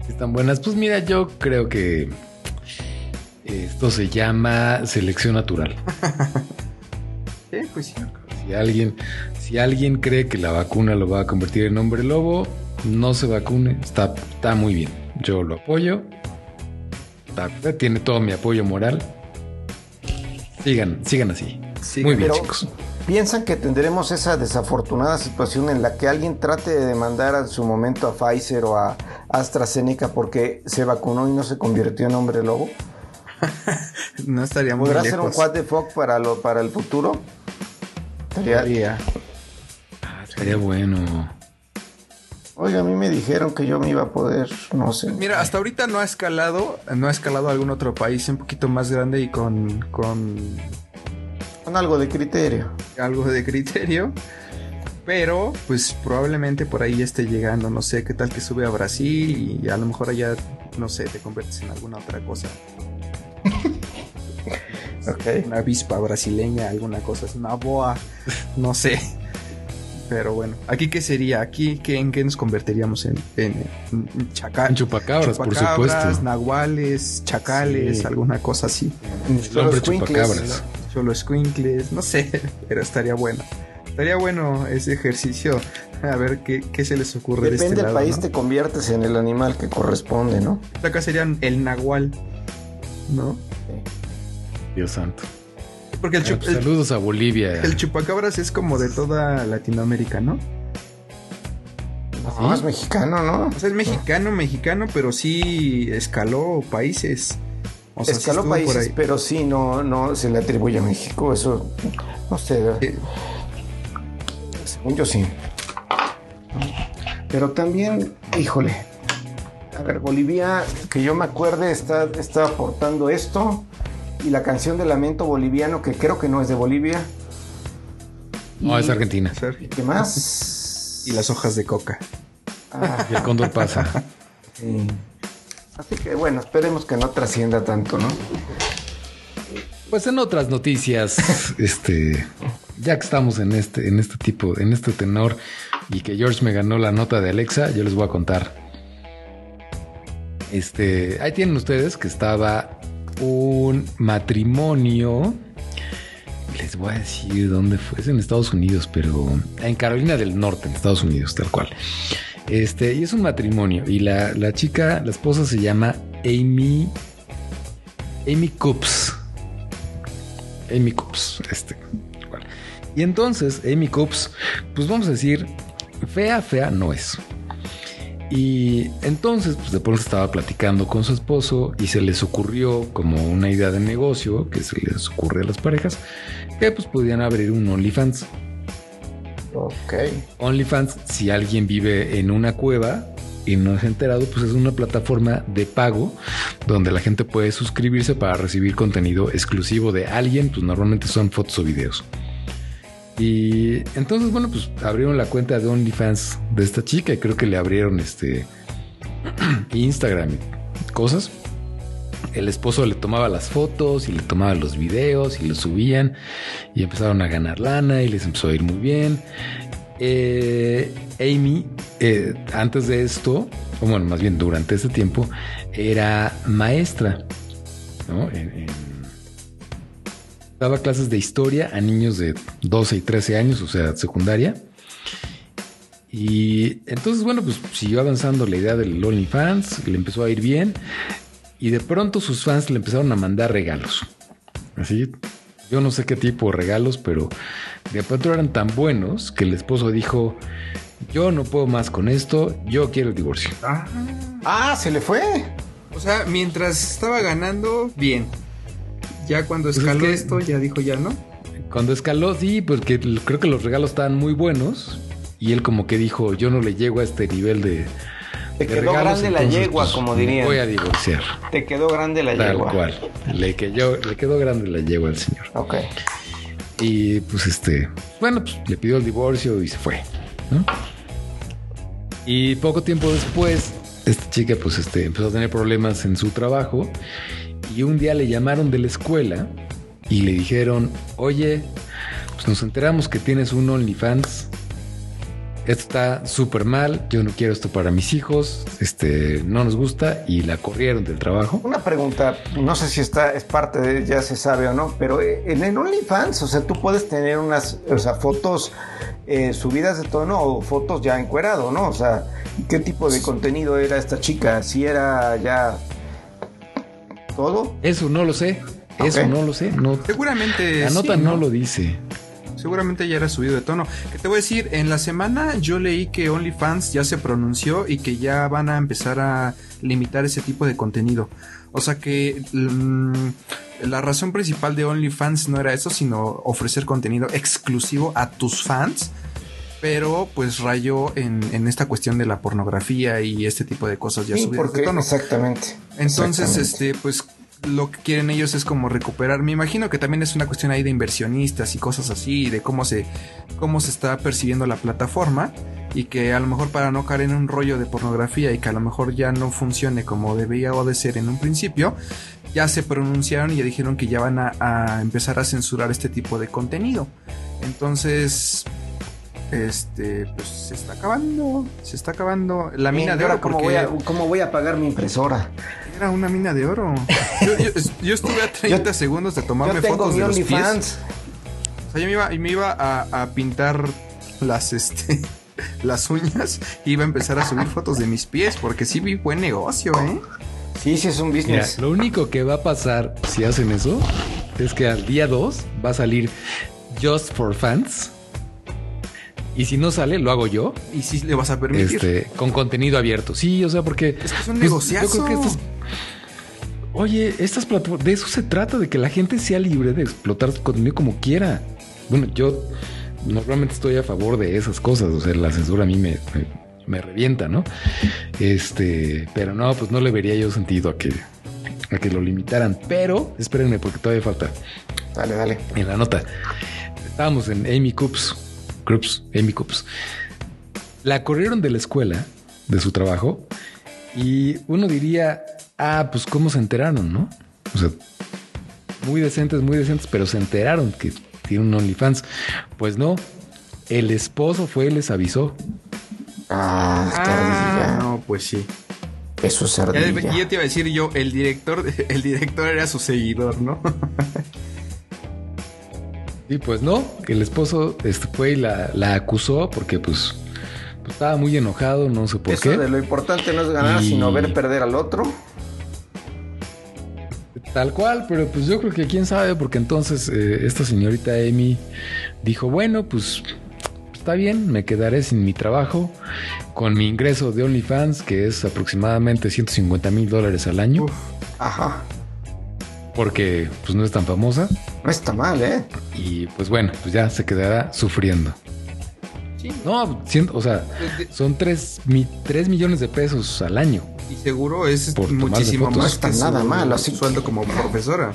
Están buenas. Pues mira, yo creo que esto se llama selección natural. pues Si alguien, si alguien cree que la vacuna lo va a convertir en hombre lobo, no se vacune. Está, está muy bien. Yo lo apoyo. tiene todo mi apoyo moral. Sigan, sigan así. muy bien, chicos. ¿Piensan que tendremos esa desafortunada situación en la que alguien trate de demandar en su momento a Pfizer o a AstraZeneca porque se vacunó y no se convirtió en hombre lobo? no estaría muy ¿Podrá ser un what the fuck para, lo, para el futuro? Estaría, ah, estaría bueno. Oiga, a mí me dijeron que yo me iba a poder, no sé. Mira, hasta ahorita no ha escalado, no ha escalado algún otro país un poquito más grande y con, con... Con algo de criterio. Algo de criterio. Pero, pues probablemente por ahí esté llegando, no sé, qué tal que sube a Brasil y a lo mejor allá, no sé, te conviertes en alguna otra cosa. Una avispa brasileña, alguna cosa, es una boa, no sé. Pero bueno, ¿aquí qué sería? ¿Aquí qué, en qué nos convertiríamos? En, en, chupacabras, por supuesto. nahuales, chacales, alguna cosa así. Solo chupacabras. Solo squinkles, no sé, pero estaría bueno. Estaría bueno ese ejercicio. A ver qué, qué se les ocurre. Depende de este del país, te conviertes en el animal que corresponde, ¿no? Acá serían el nahual, ¿no? Dios santo. Porque el, pues, Saludos a Bolivia. El chupacabras es como de toda Latinoamérica, ¿no? No, es mexicano, ¿no? O sea, es mexicano, mexicano, pero sí escaló países. O sea, escaló países, pero sí, no, no se le atribuye a México. Eso, no sé. Según yo sí. Pero también, híjole. A ver, Bolivia, que yo me acuerde, está, está aportando esto y la canción de lamento boliviano, que creo que no es de Bolivia. No, es Argentina. ¿Qué más? Y las hojas de coca. Ah. Y el cóndor pasa. Así que bueno, esperemos que no trascienda tanto, ¿no? Pues en otras noticias, este, ya que estamos en este, en este tipo, en este tenor, y que George me ganó la nota de Alexa, yo les voy a contar. Este, ahí tienen ustedes que estaba un matrimonio. Les voy a decir dónde fue. Es en Estados Unidos, pero en Carolina del Norte, en Estados Unidos, tal cual. Este, y es un matrimonio. Y la, la chica, la esposa se llama Amy. Amy Coops. Amy Coops, este. Y entonces, Amy Coops, pues vamos a decir, fea, fea no es. Y entonces, pues de estaba platicando con su esposo y se les ocurrió como una idea de negocio que se les ocurre a las parejas, que pues podían abrir un OnlyFans. Ok. OnlyFans, si alguien vive en una cueva y no ha enterado, pues es una plataforma de pago donde la gente puede suscribirse para recibir contenido exclusivo de alguien, pues normalmente son fotos o videos. Y entonces, bueno, pues abrieron la cuenta de OnlyFans de esta chica y creo que le abrieron este Instagram y cosas. El esposo le tomaba las fotos y le tomaba los videos y los subían y empezaron a ganar lana y les empezó a ir muy bien. Eh, Amy, eh, antes de esto, o bueno, más bien durante ese tiempo, era maestra, ¿no? Daba clases de historia a niños de 12 y 13 años, o sea, secundaria. Y entonces, bueno, pues siguió avanzando la idea del OnlyFans, le empezó a ir bien. Y de pronto sus fans le empezaron a mandar regalos. Así, yo no sé qué tipo de regalos, pero de pronto eran tan buenos que el esposo dijo, yo no puedo más con esto, yo quiero el divorcio. Ah, ah se le fue. O sea, mientras estaba ganando, bien. Ya cuando pues escaló esto, ya dijo ya, ¿no? Cuando escaló, sí, porque creo que los regalos estaban muy buenos. Y él como que dijo, yo no le llego a este nivel de, Te quedó grande la yegua, pues, como dirían. Voy a divorciar. Te quedó grande la yegua. Tal cual. Le, le quedó grande la yegua al señor. Ok. Y pues este, bueno, pues le pidió el divorcio y se fue. ¿no? Y poco tiempo después, esta chica pues este, empezó a tener problemas en su trabajo y un día le llamaron de la escuela y le dijeron, oye, pues nos enteramos que tienes un OnlyFans esto está súper mal, yo no quiero esto para mis hijos, este, no nos gusta y la corrieron del trabajo. Una pregunta, no sé si está, es parte de, ya se sabe o no, pero eh, en el OnlyFans, o sea, tú puedes tener unas, o sea, fotos eh, subidas de tono o fotos ya encuerado, ¿no? O sea, ¿qué tipo de contenido era esta chica? Si era ya todo. Eso no lo sé. Eso no lo sé. No, Seguramente. La nota no lo dice. Seguramente ya era subido de tono. Que te voy a decir, en la semana yo leí que OnlyFans ya se pronunció y que ya van a empezar a limitar ese tipo de contenido. O sea que mm, la razón principal de OnlyFans no era eso, sino ofrecer contenido exclusivo a tus fans. Pero pues rayó en, esta cuestión de la pornografía y este tipo de cosas ya subidas de tono. Exactamente. Entonces, este, pues lo que quieren ellos es como recuperar. Me imagino que también es una cuestión ahí de inversionistas y cosas así, de cómo se, cómo se está percibiendo la plataforma y que a lo mejor para no caer en un rollo de pornografía y que a lo mejor ya no funcione como debía o de ser en un principio, ya se pronunciaron y ya dijeron que ya van a, empezar a censurar este tipo de contenido. Entonces, este, pues se está acabando, se está acabando la mina de oro. ¿cómo, voy a, ¿Cómo voy a pagar mi impresora? Era una mina de oro. Yo, estuve a 30 segundos de tomarme fotos de los pies. O sea, yo me iba, me iba a, pintar las, este, las uñas y iba a empezar a subir fotos de mis pies porque sí vi buen negocio, ¿eh? Sí, sí es un business. lo único que va a pasar si hacen eso es que al día 2 va a salir Just for Fans. Y si no sale, lo hago yo. Y si le vas a permitir. Este, con contenido abierto. Sí, o sea, porque. Es que es un pues, Yo creo que Oye, estas plataformas, de eso se trata, de que la gente sea libre de explotar su contenido como quiera. Bueno, yo normalmente estoy a favor de esas cosas, o sea, la censura a mí me, me, revienta, ¿no? Este, pero no, pues no le vería yo sentido a que, a que lo limitaran. Pero, espérenme, porque todavía falta. Dale, dale. En la nota. Estábamos en Amy Coops, Coops, Amy Coops. La corrieron de la escuela, de su trabajo, y uno diría, ah, pues cómo se enteraron, ¿no? O sea, muy decentes, muy decentes, pero se enteraron que tiene un OnlyFans. Pues no, el esposo fue y les avisó. Ah, ah no, pues sí. Eso es ardilla. Ya, te iba a decir yo, el director, el director era su seguidor, ¿no? y pues no, el esposo este, fue y la, la acusó porque pues, pues, estaba muy enojado, no sé por Eso qué. De lo importante no es ganar, sino ver perder al otro. Tal cual, pero pues yo creo que quién sabe, porque entonces eh, esta señorita Amy dijo, bueno, pues está bien, me quedaré sin mi trabajo, con mi ingreso de OnlyFans, que es aproximadamente 150 mil dólares al año. ajá. Porque pues no es tan famosa. No está mal, ¿eh? Y pues bueno, pues ya se quedará sufriendo. Sí. No, o sea, son 3, 3 millones de pesos al año. Y seguro es muchísimo más que nada mal, así sueldo como profesora.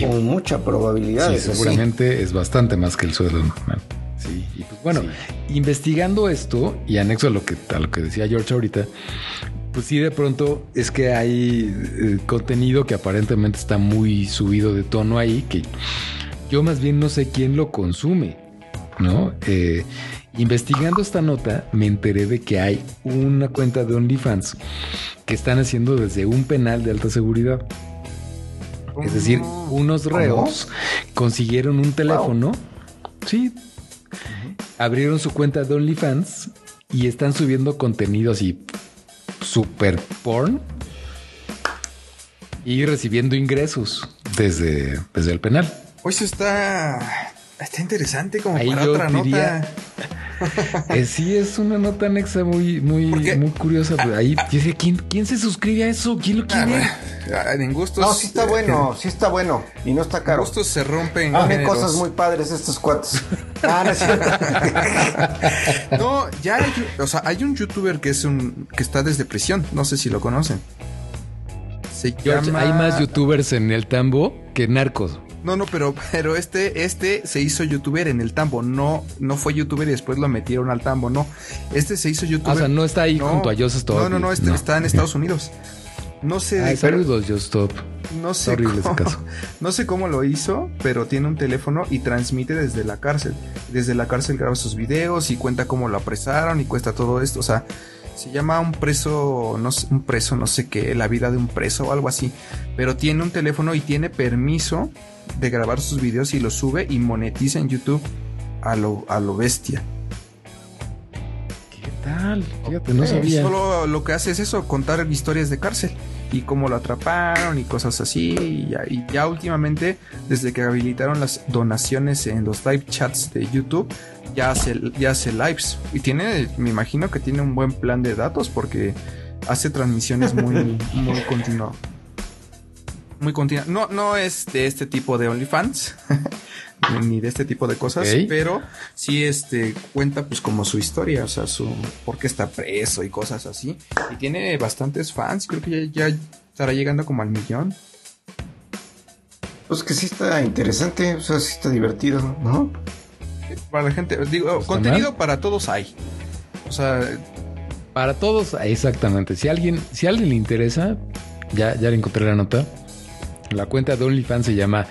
Con mucha probabilidad. Sí, seguramente es bastante más que el sueldo normal. Sí, y pues bueno, investigando esto y anexo a lo que a lo que decía George ahorita, pues sí de pronto es que hay eh, contenido que aparentemente está muy subido de tono ahí que yo más bien no sé quién lo consume, ¿no? Eh, Investigando esta nota, me enteré de que hay una cuenta de OnlyFans que están haciendo desde un penal de alta seguridad. Es decir, unos reos consiguieron un teléfono, sí, abrieron su cuenta de OnlyFans y están subiendo contenido así super porn y recibiendo ingresos desde, desde el penal. Pues eso está, está interesante como para otra nota Eh, sí, es una nota anexa muy, muy, muy curiosa. Ahí dice, ¿quién, ¿quién se suscribe a eso? ¿Quién lo quiere? Ah, en gustos. No, sí está bueno, sí está bueno. Y no está caro. Gustos se rompen. Hacen cosas muy padres estos cuates. Ah, no, no, ya hay, o sea, hay un youtuber que es un que está desde prisión. No sé si lo conocen. Se llama... Hay más youtubers en el tambo que narcos. No, no, pero, pero este, este se hizo youtuber en el tambo. No, no fue youtuber y después lo metieron al tambo. No. Este se hizo youtuber. O sea, no está ahí junto a Joseph No, no, no, este está en Estados Unidos. No sé. Ay, saludos, Stop. No sé. cómo, No sé cómo lo hizo, pero tiene un teléfono y transmite desde la cárcel. Desde la cárcel graba sus videos y cuenta cómo lo apresaron y cuesta todo esto. O sea, se llama un preso, no sé, un preso, no sé qué, la vida de un preso o algo así. Pero tiene un teléfono y tiene permiso de grabar sus videos y los sube y monetiza en YouTube a lo, a lo bestia. ¿Qué tal? Fíjate, no sabía. Solo lo que hace es eso, contar historias de cárcel y cómo lo atraparon y cosas así. Y ya, últimamente, desde que habilitaron las donaciones en los live chats de YouTube, ya hace, ya hace lives. Y tiene, me imagino que tiene un buen plan de datos porque hace transmisiones muy, muy continuas. Muy continua. No, no es de este tipo de OnlyFans. ni de este tipo de cosas, pero sí este cuenta pues como su historia, o sea, su por qué está preso y cosas así. Y tiene bastantes fans, creo que ya, estará llegando como al millón. Pues que sí está interesante, o sea, sí está divertido, ¿no? Para la gente, digo, contenido para todos hay. O sea, para todos, exactamente. Si alguien, si a alguien le interesa, ya, ya le encontré la nota. La cuenta de OnlyFans se llama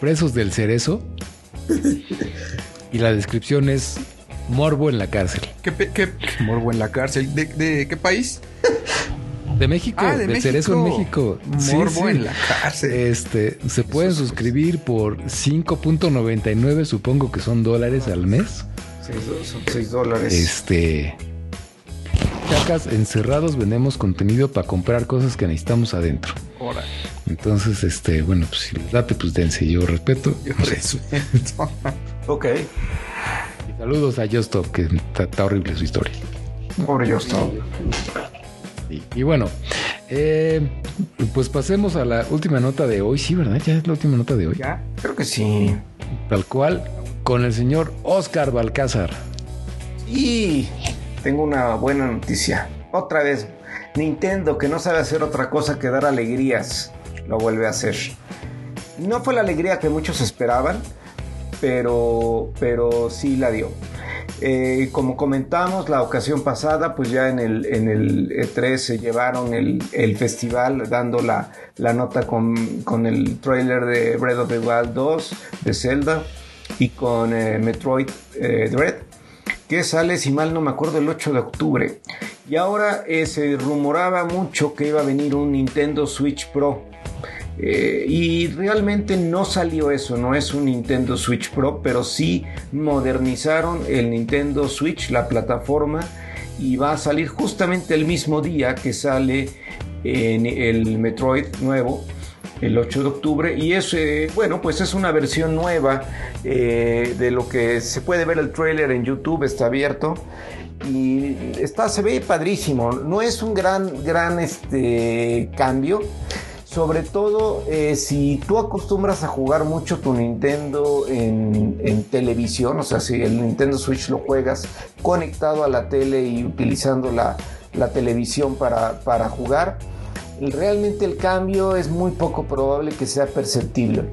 Presos del Cerezo. y la descripción es Morbo en la cárcel. ¿Qué, morbo en la cárcel? ¿De, qué país? De México, ah, de, Cerezo en México. Morbo en la cárcel. Este, se pueden suscribir por 5.99, supongo que son dólares al mes. son 6 dólares. Este. Chacas, encerrados vendemos contenido para comprar cosas que necesitamos adentro. Entonces, este, bueno, pues si les date, pues dense. Yo respeto. Yo respeto. ok. Y saludos a Justop, que está, horrible su historia. Pobre Justop. Y, bueno, eh, pues pasemos a la última nota de hoy. Sí, ¿verdad? Ya es la última nota de hoy. Ya, creo que sí. Tal cual, con el señor Oscar Balcázar. Y tengo una buena noticia. Otra vez, Nintendo, que no sabe hacer otra cosa que dar alegrías, lo vuelve a hacer. No fue la alegría que muchos esperaban, pero, pero sí la dio. Eh, como comentamos la ocasión pasada, pues ya en el, en el E3 se llevaron el, festival dando la, nota con, el trailer de Breath of the Wild 2 de Zelda y con eh, Metroid eh, Dread, que sale, si mal no me acuerdo, el 8 de octubre. Y ahora eh, se rumoraba mucho que iba a venir un Nintendo Switch Pro. Eh, y realmente no salió eso, no es un Nintendo Switch Pro, pero sí modernizaron el Nintendo Switch, la plataforma, y va a salir justamente el mismo día que sale en el Metroid nuevo, el 8 de octubre, y es, eh, bueno, pues es una versión nueva de lo que se puede ver el trailer en YouTube, está abierto y está, se ve padrísimo. No es un gran, gran este, cambio. Sobre todo eh, si tú acostumbras a jugar mucho tu Nintendo en, televisión, o sea, si el Nintendo Switch lo juegas conectado a la tele y utilizando la, televisión para, para jugar, realmente el cambio es muy poco probable que sea perceptible.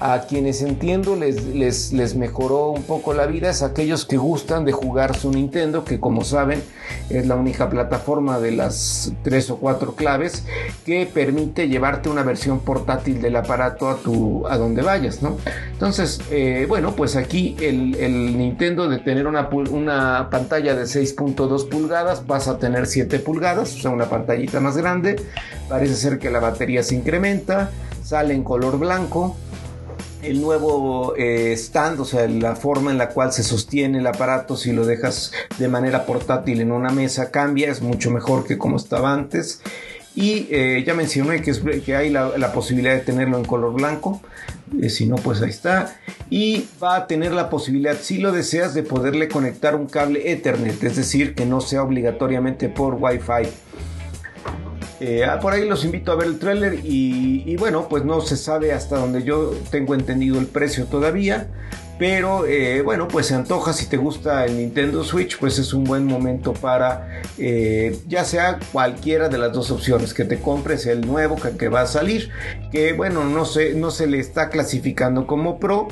A quienes entiendo les, les, les, mejoró un poco la vida es aquellos que gustan de jugar su Nintendo, que como saben es la única plataforma de las tres o cuatro claves que permite llevarte una versión portátil del aparato a, tu, a donde vayas, ¿no? Entonces, eh, bueno, pues aquí el, Nintendo de tener una, una pantalla de 6.2 pulgadas pasa a tener 7 pulgadas, o sea, una pantallita más grande. Parece ser que la batería se incrementa, sale en color blanco el nuevo eh, stand, o sea, la forma en la cual se sostiene el aparato si lo dejas de manera portátil en una mesa cambia, es mucho mejor que como estaba antes. Y eh, ya mencioné que, hay la, posibilidad de tenerlo en color blanco. Eh, si no, pues ahí está. Y va a tener la posibilidad, si lo deseas, de poderle conectar un cable Ethernet. Es decir, que no sea obligatoriamente por Wi-Fi. Eh, ah, por ahí los invito a ver el tráiler y, y, bueno, pues no se sabe hasta donde yo tengo entendido el precio todavía. Pero eh, bueno, pues se antoja si te gusta el Nintendo Switch, pues es un buen momento para eh, ya sea cualquiera de las dos opciones, que te compres el nuevo que, va a salir, que bueno, no se, no se le está clasificando como Pro,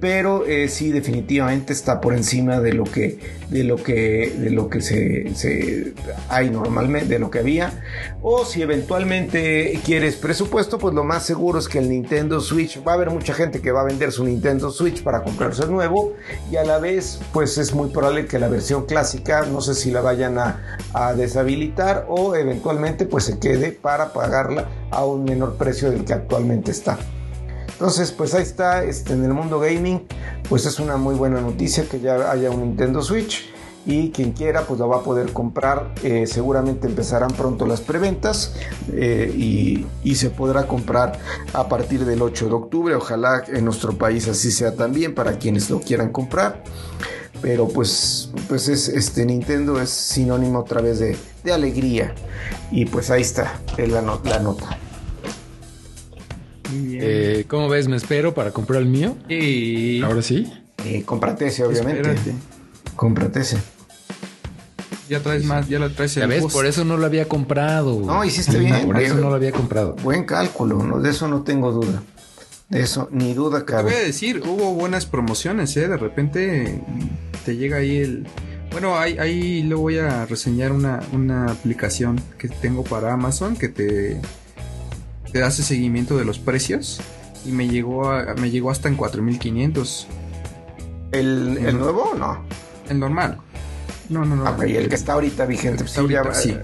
pero eh, sí definitivamente está por encima de lo que, de lo que, de lo que se, hay normalmente, de lo que había. O si eventualmente quieres presupuesto, pues lo más seguro es que el Nintendo Switch, va a haber mucha gente que va a vender su Nintendo Switch para comprar comprarse nuevo y a la vez pues es muy probable que la versión clásica no sé si la vayan a, a deshabilitar o eventualmente pues se quede para pagarla a un menor precio del que actualmente está. Entonces, pues ahí está, este, en el mundo gaming, pues es una muy buena noticia que ya haya un Nintendo Switch y quien quiera pues lo va a poder comprar. Eh, seguramente empezarán pronto las preventas eh, y, se podrá comprar a partir del 8 de octubre. Ojalá en nuestro país así sea también para quienes lo quieran comprar. Pero pues, pues es, este Nintendo es sinónimo otra vez de, alegría. Y pues ahí está la, la nota. Eh, ¿Cómo ves? ¿Me espero para comprar el mío? Y... Ahora sí. cómprate ese, obviamente. Cómprate ese. Ya traes más, ya lo traes ¿Ya ves? Por eso no lo había comprado. No, hiciste bien. Por eso no lo había comprado. Buen cálculo, no, de eso no tengo duda. De eso ni duda cabe. Te voy a decir, hubo buenas promociones, ¿eh? De repente te llega ahí el... Bueno, ahí, ahí le voy a reseñar una, una aplicación que tengo para Amazon que te, te hace seguimiento de los precios y me llegó, a, me llegó hasta en 4500. ¿El, ¿El nuevo o no? El normal. No, no, no. y el que está ahorita vigente, pues sí,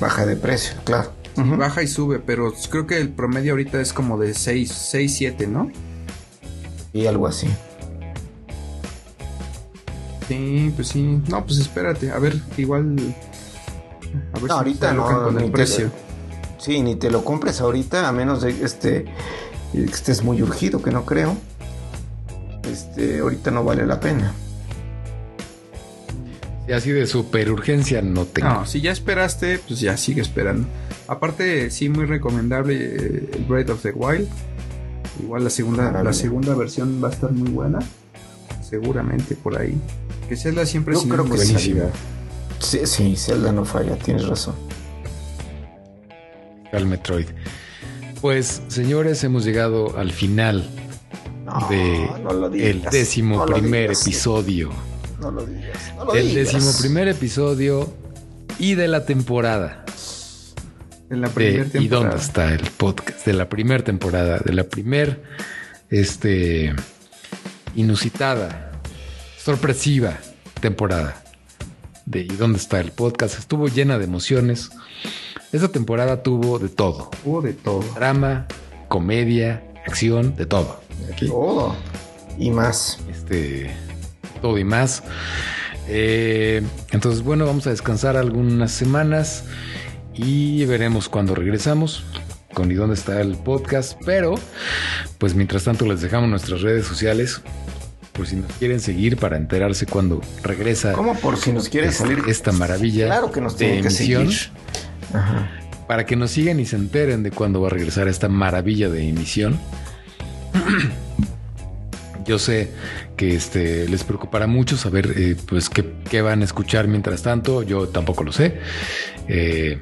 baja de precio, claro. Baja y sube, pero creo que el promedio ahorita es como de 6, 6, 7, ¿no? Y algo así. Sí, pues sí. No, pues espérate. A ver, igual. A ver no, ahorita no. Con el precio. sí, ni te lo compres ahorita, a menos de este, que estés muy urgido, que no creo. Este, ahorita no vale la pena. Y así de super urgencia no tengo. No, si ya esperaste, pues ya sigue esperando. Aparte, sí, muy recomendable eh, el Breath of the Wild. Igual la segunda, la segunda versión va a estar muy buena. Seguramente por ahí. Que Zelda siempre es creo que sí. sí, Zelda no falla, tienes razón. Al Metroid. Pues, señores, hemos llegado al final de el décimo primer episodio no lo digas. el decimoprimer episodio y de la temporada. En la primera temporada. ¿Y dónde está el podcast? De la primera temporada, de la primer, este, inusitada, sorpresiva temporada. De ¿Y dónde está el podcast? Estuvo llena de emociones. Esa temporada tuvo de todo. Tuvo de todo. Drama, comedia, acción, de todo. De todo. Y más. Este todo y más. Eh, entonces, bueno, vamos a descansar algunas semanas y veremos cuando regresamos con y dónde está el podcast. Pero, pues mientras tanto les dejamos nuestras redes sociales. Por si nos quieren seguir para enterarse cuando regresa. ¿Cómo por si nos quieren salir? Esta maravilla. Claro que nos tienen que seguir. Para que nos sigan y se enteren de cuándo va a regresar esta maravilla de emisión. Yo sé que este, les preocupará mucho saber eh, pues qué, van a escuchar mientras tanto. Yo tampoco lo sé. Eh,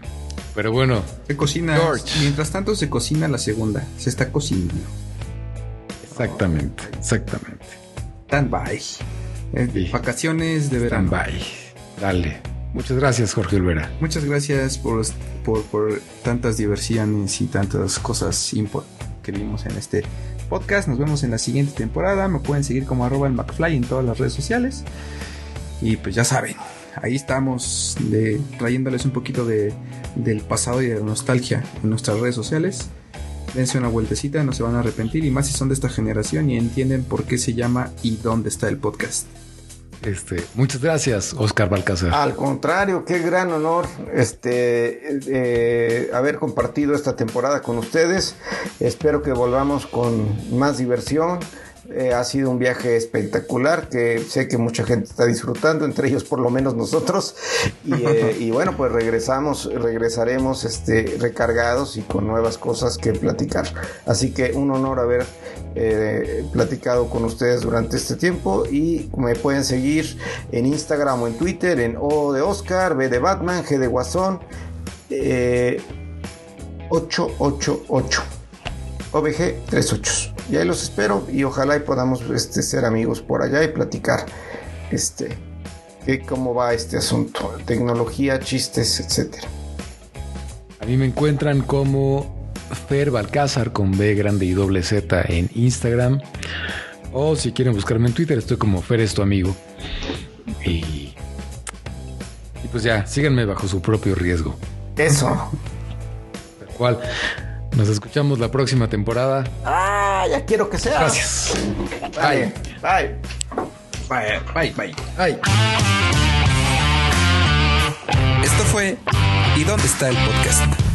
pero bueno. Se cocina. Mientras tanto se cocina la segunda. Se está cocinando. Exactamente, exactamente. Stand by. Eh, vacaciones de verano. Stand by. Dale. Muchas gracias, Jorge Olvera. Muchas gracias por, por, por tantas diversiones y tantas cosas que vimos en este podcast. Nos vemos en la siguiente temporada. Me pueden seguir como arroba el McFly en todas las redes sociales. Y pues ya saben, ahí estamos trayéndoles un poquito de, del pasado y de nostalgia en nuestras redes sociales. Dense una vueltecita, no se van a arrepentir. Y más si son de esta generación y entienden por qué se llama y dónde está el podcast. Este, muchas gracias, Oscar Balcázar. Al contrario, qué gran honor este eh, haber compartido esta temporada con ustedes. Espero que volvamos con más diversión eh, ha sido un viaje espectacular que sé que mucha gente está disfrutando, entre ellos por lo menos nosotros. Y, eh, bueno, pues regresamos, regresaremos este, recargados y con nuevas cosas que platicar. Así que un honor haber eh, platicado con ustedes durante este tiempo y me pueden seguir en Instagram o en Twitter en O de Oscar, B de Batman, G de Guasón, 888. OBG 38. Y ahí los espero y ojalá y podamos este, ser amigos por allá y platicar este, cómo va este asunto, tecnología, chistes, etcétera. A mí me encuentran como Fer Balcázar con B grande y doble Z en Instagram. O si quieren buscarme en Twitter, estoy como Fer es tu amigo. Y, y pues ya, síganme bajo su propio riesgo. Eso. Tal cual. Nos escuchamos la próxima temporada. Ah, ya quiero que sea. Gracias. Bye. Bye. Bye. Bye. Bye. Bye. Esto fue ¿Y dónde está el podcast?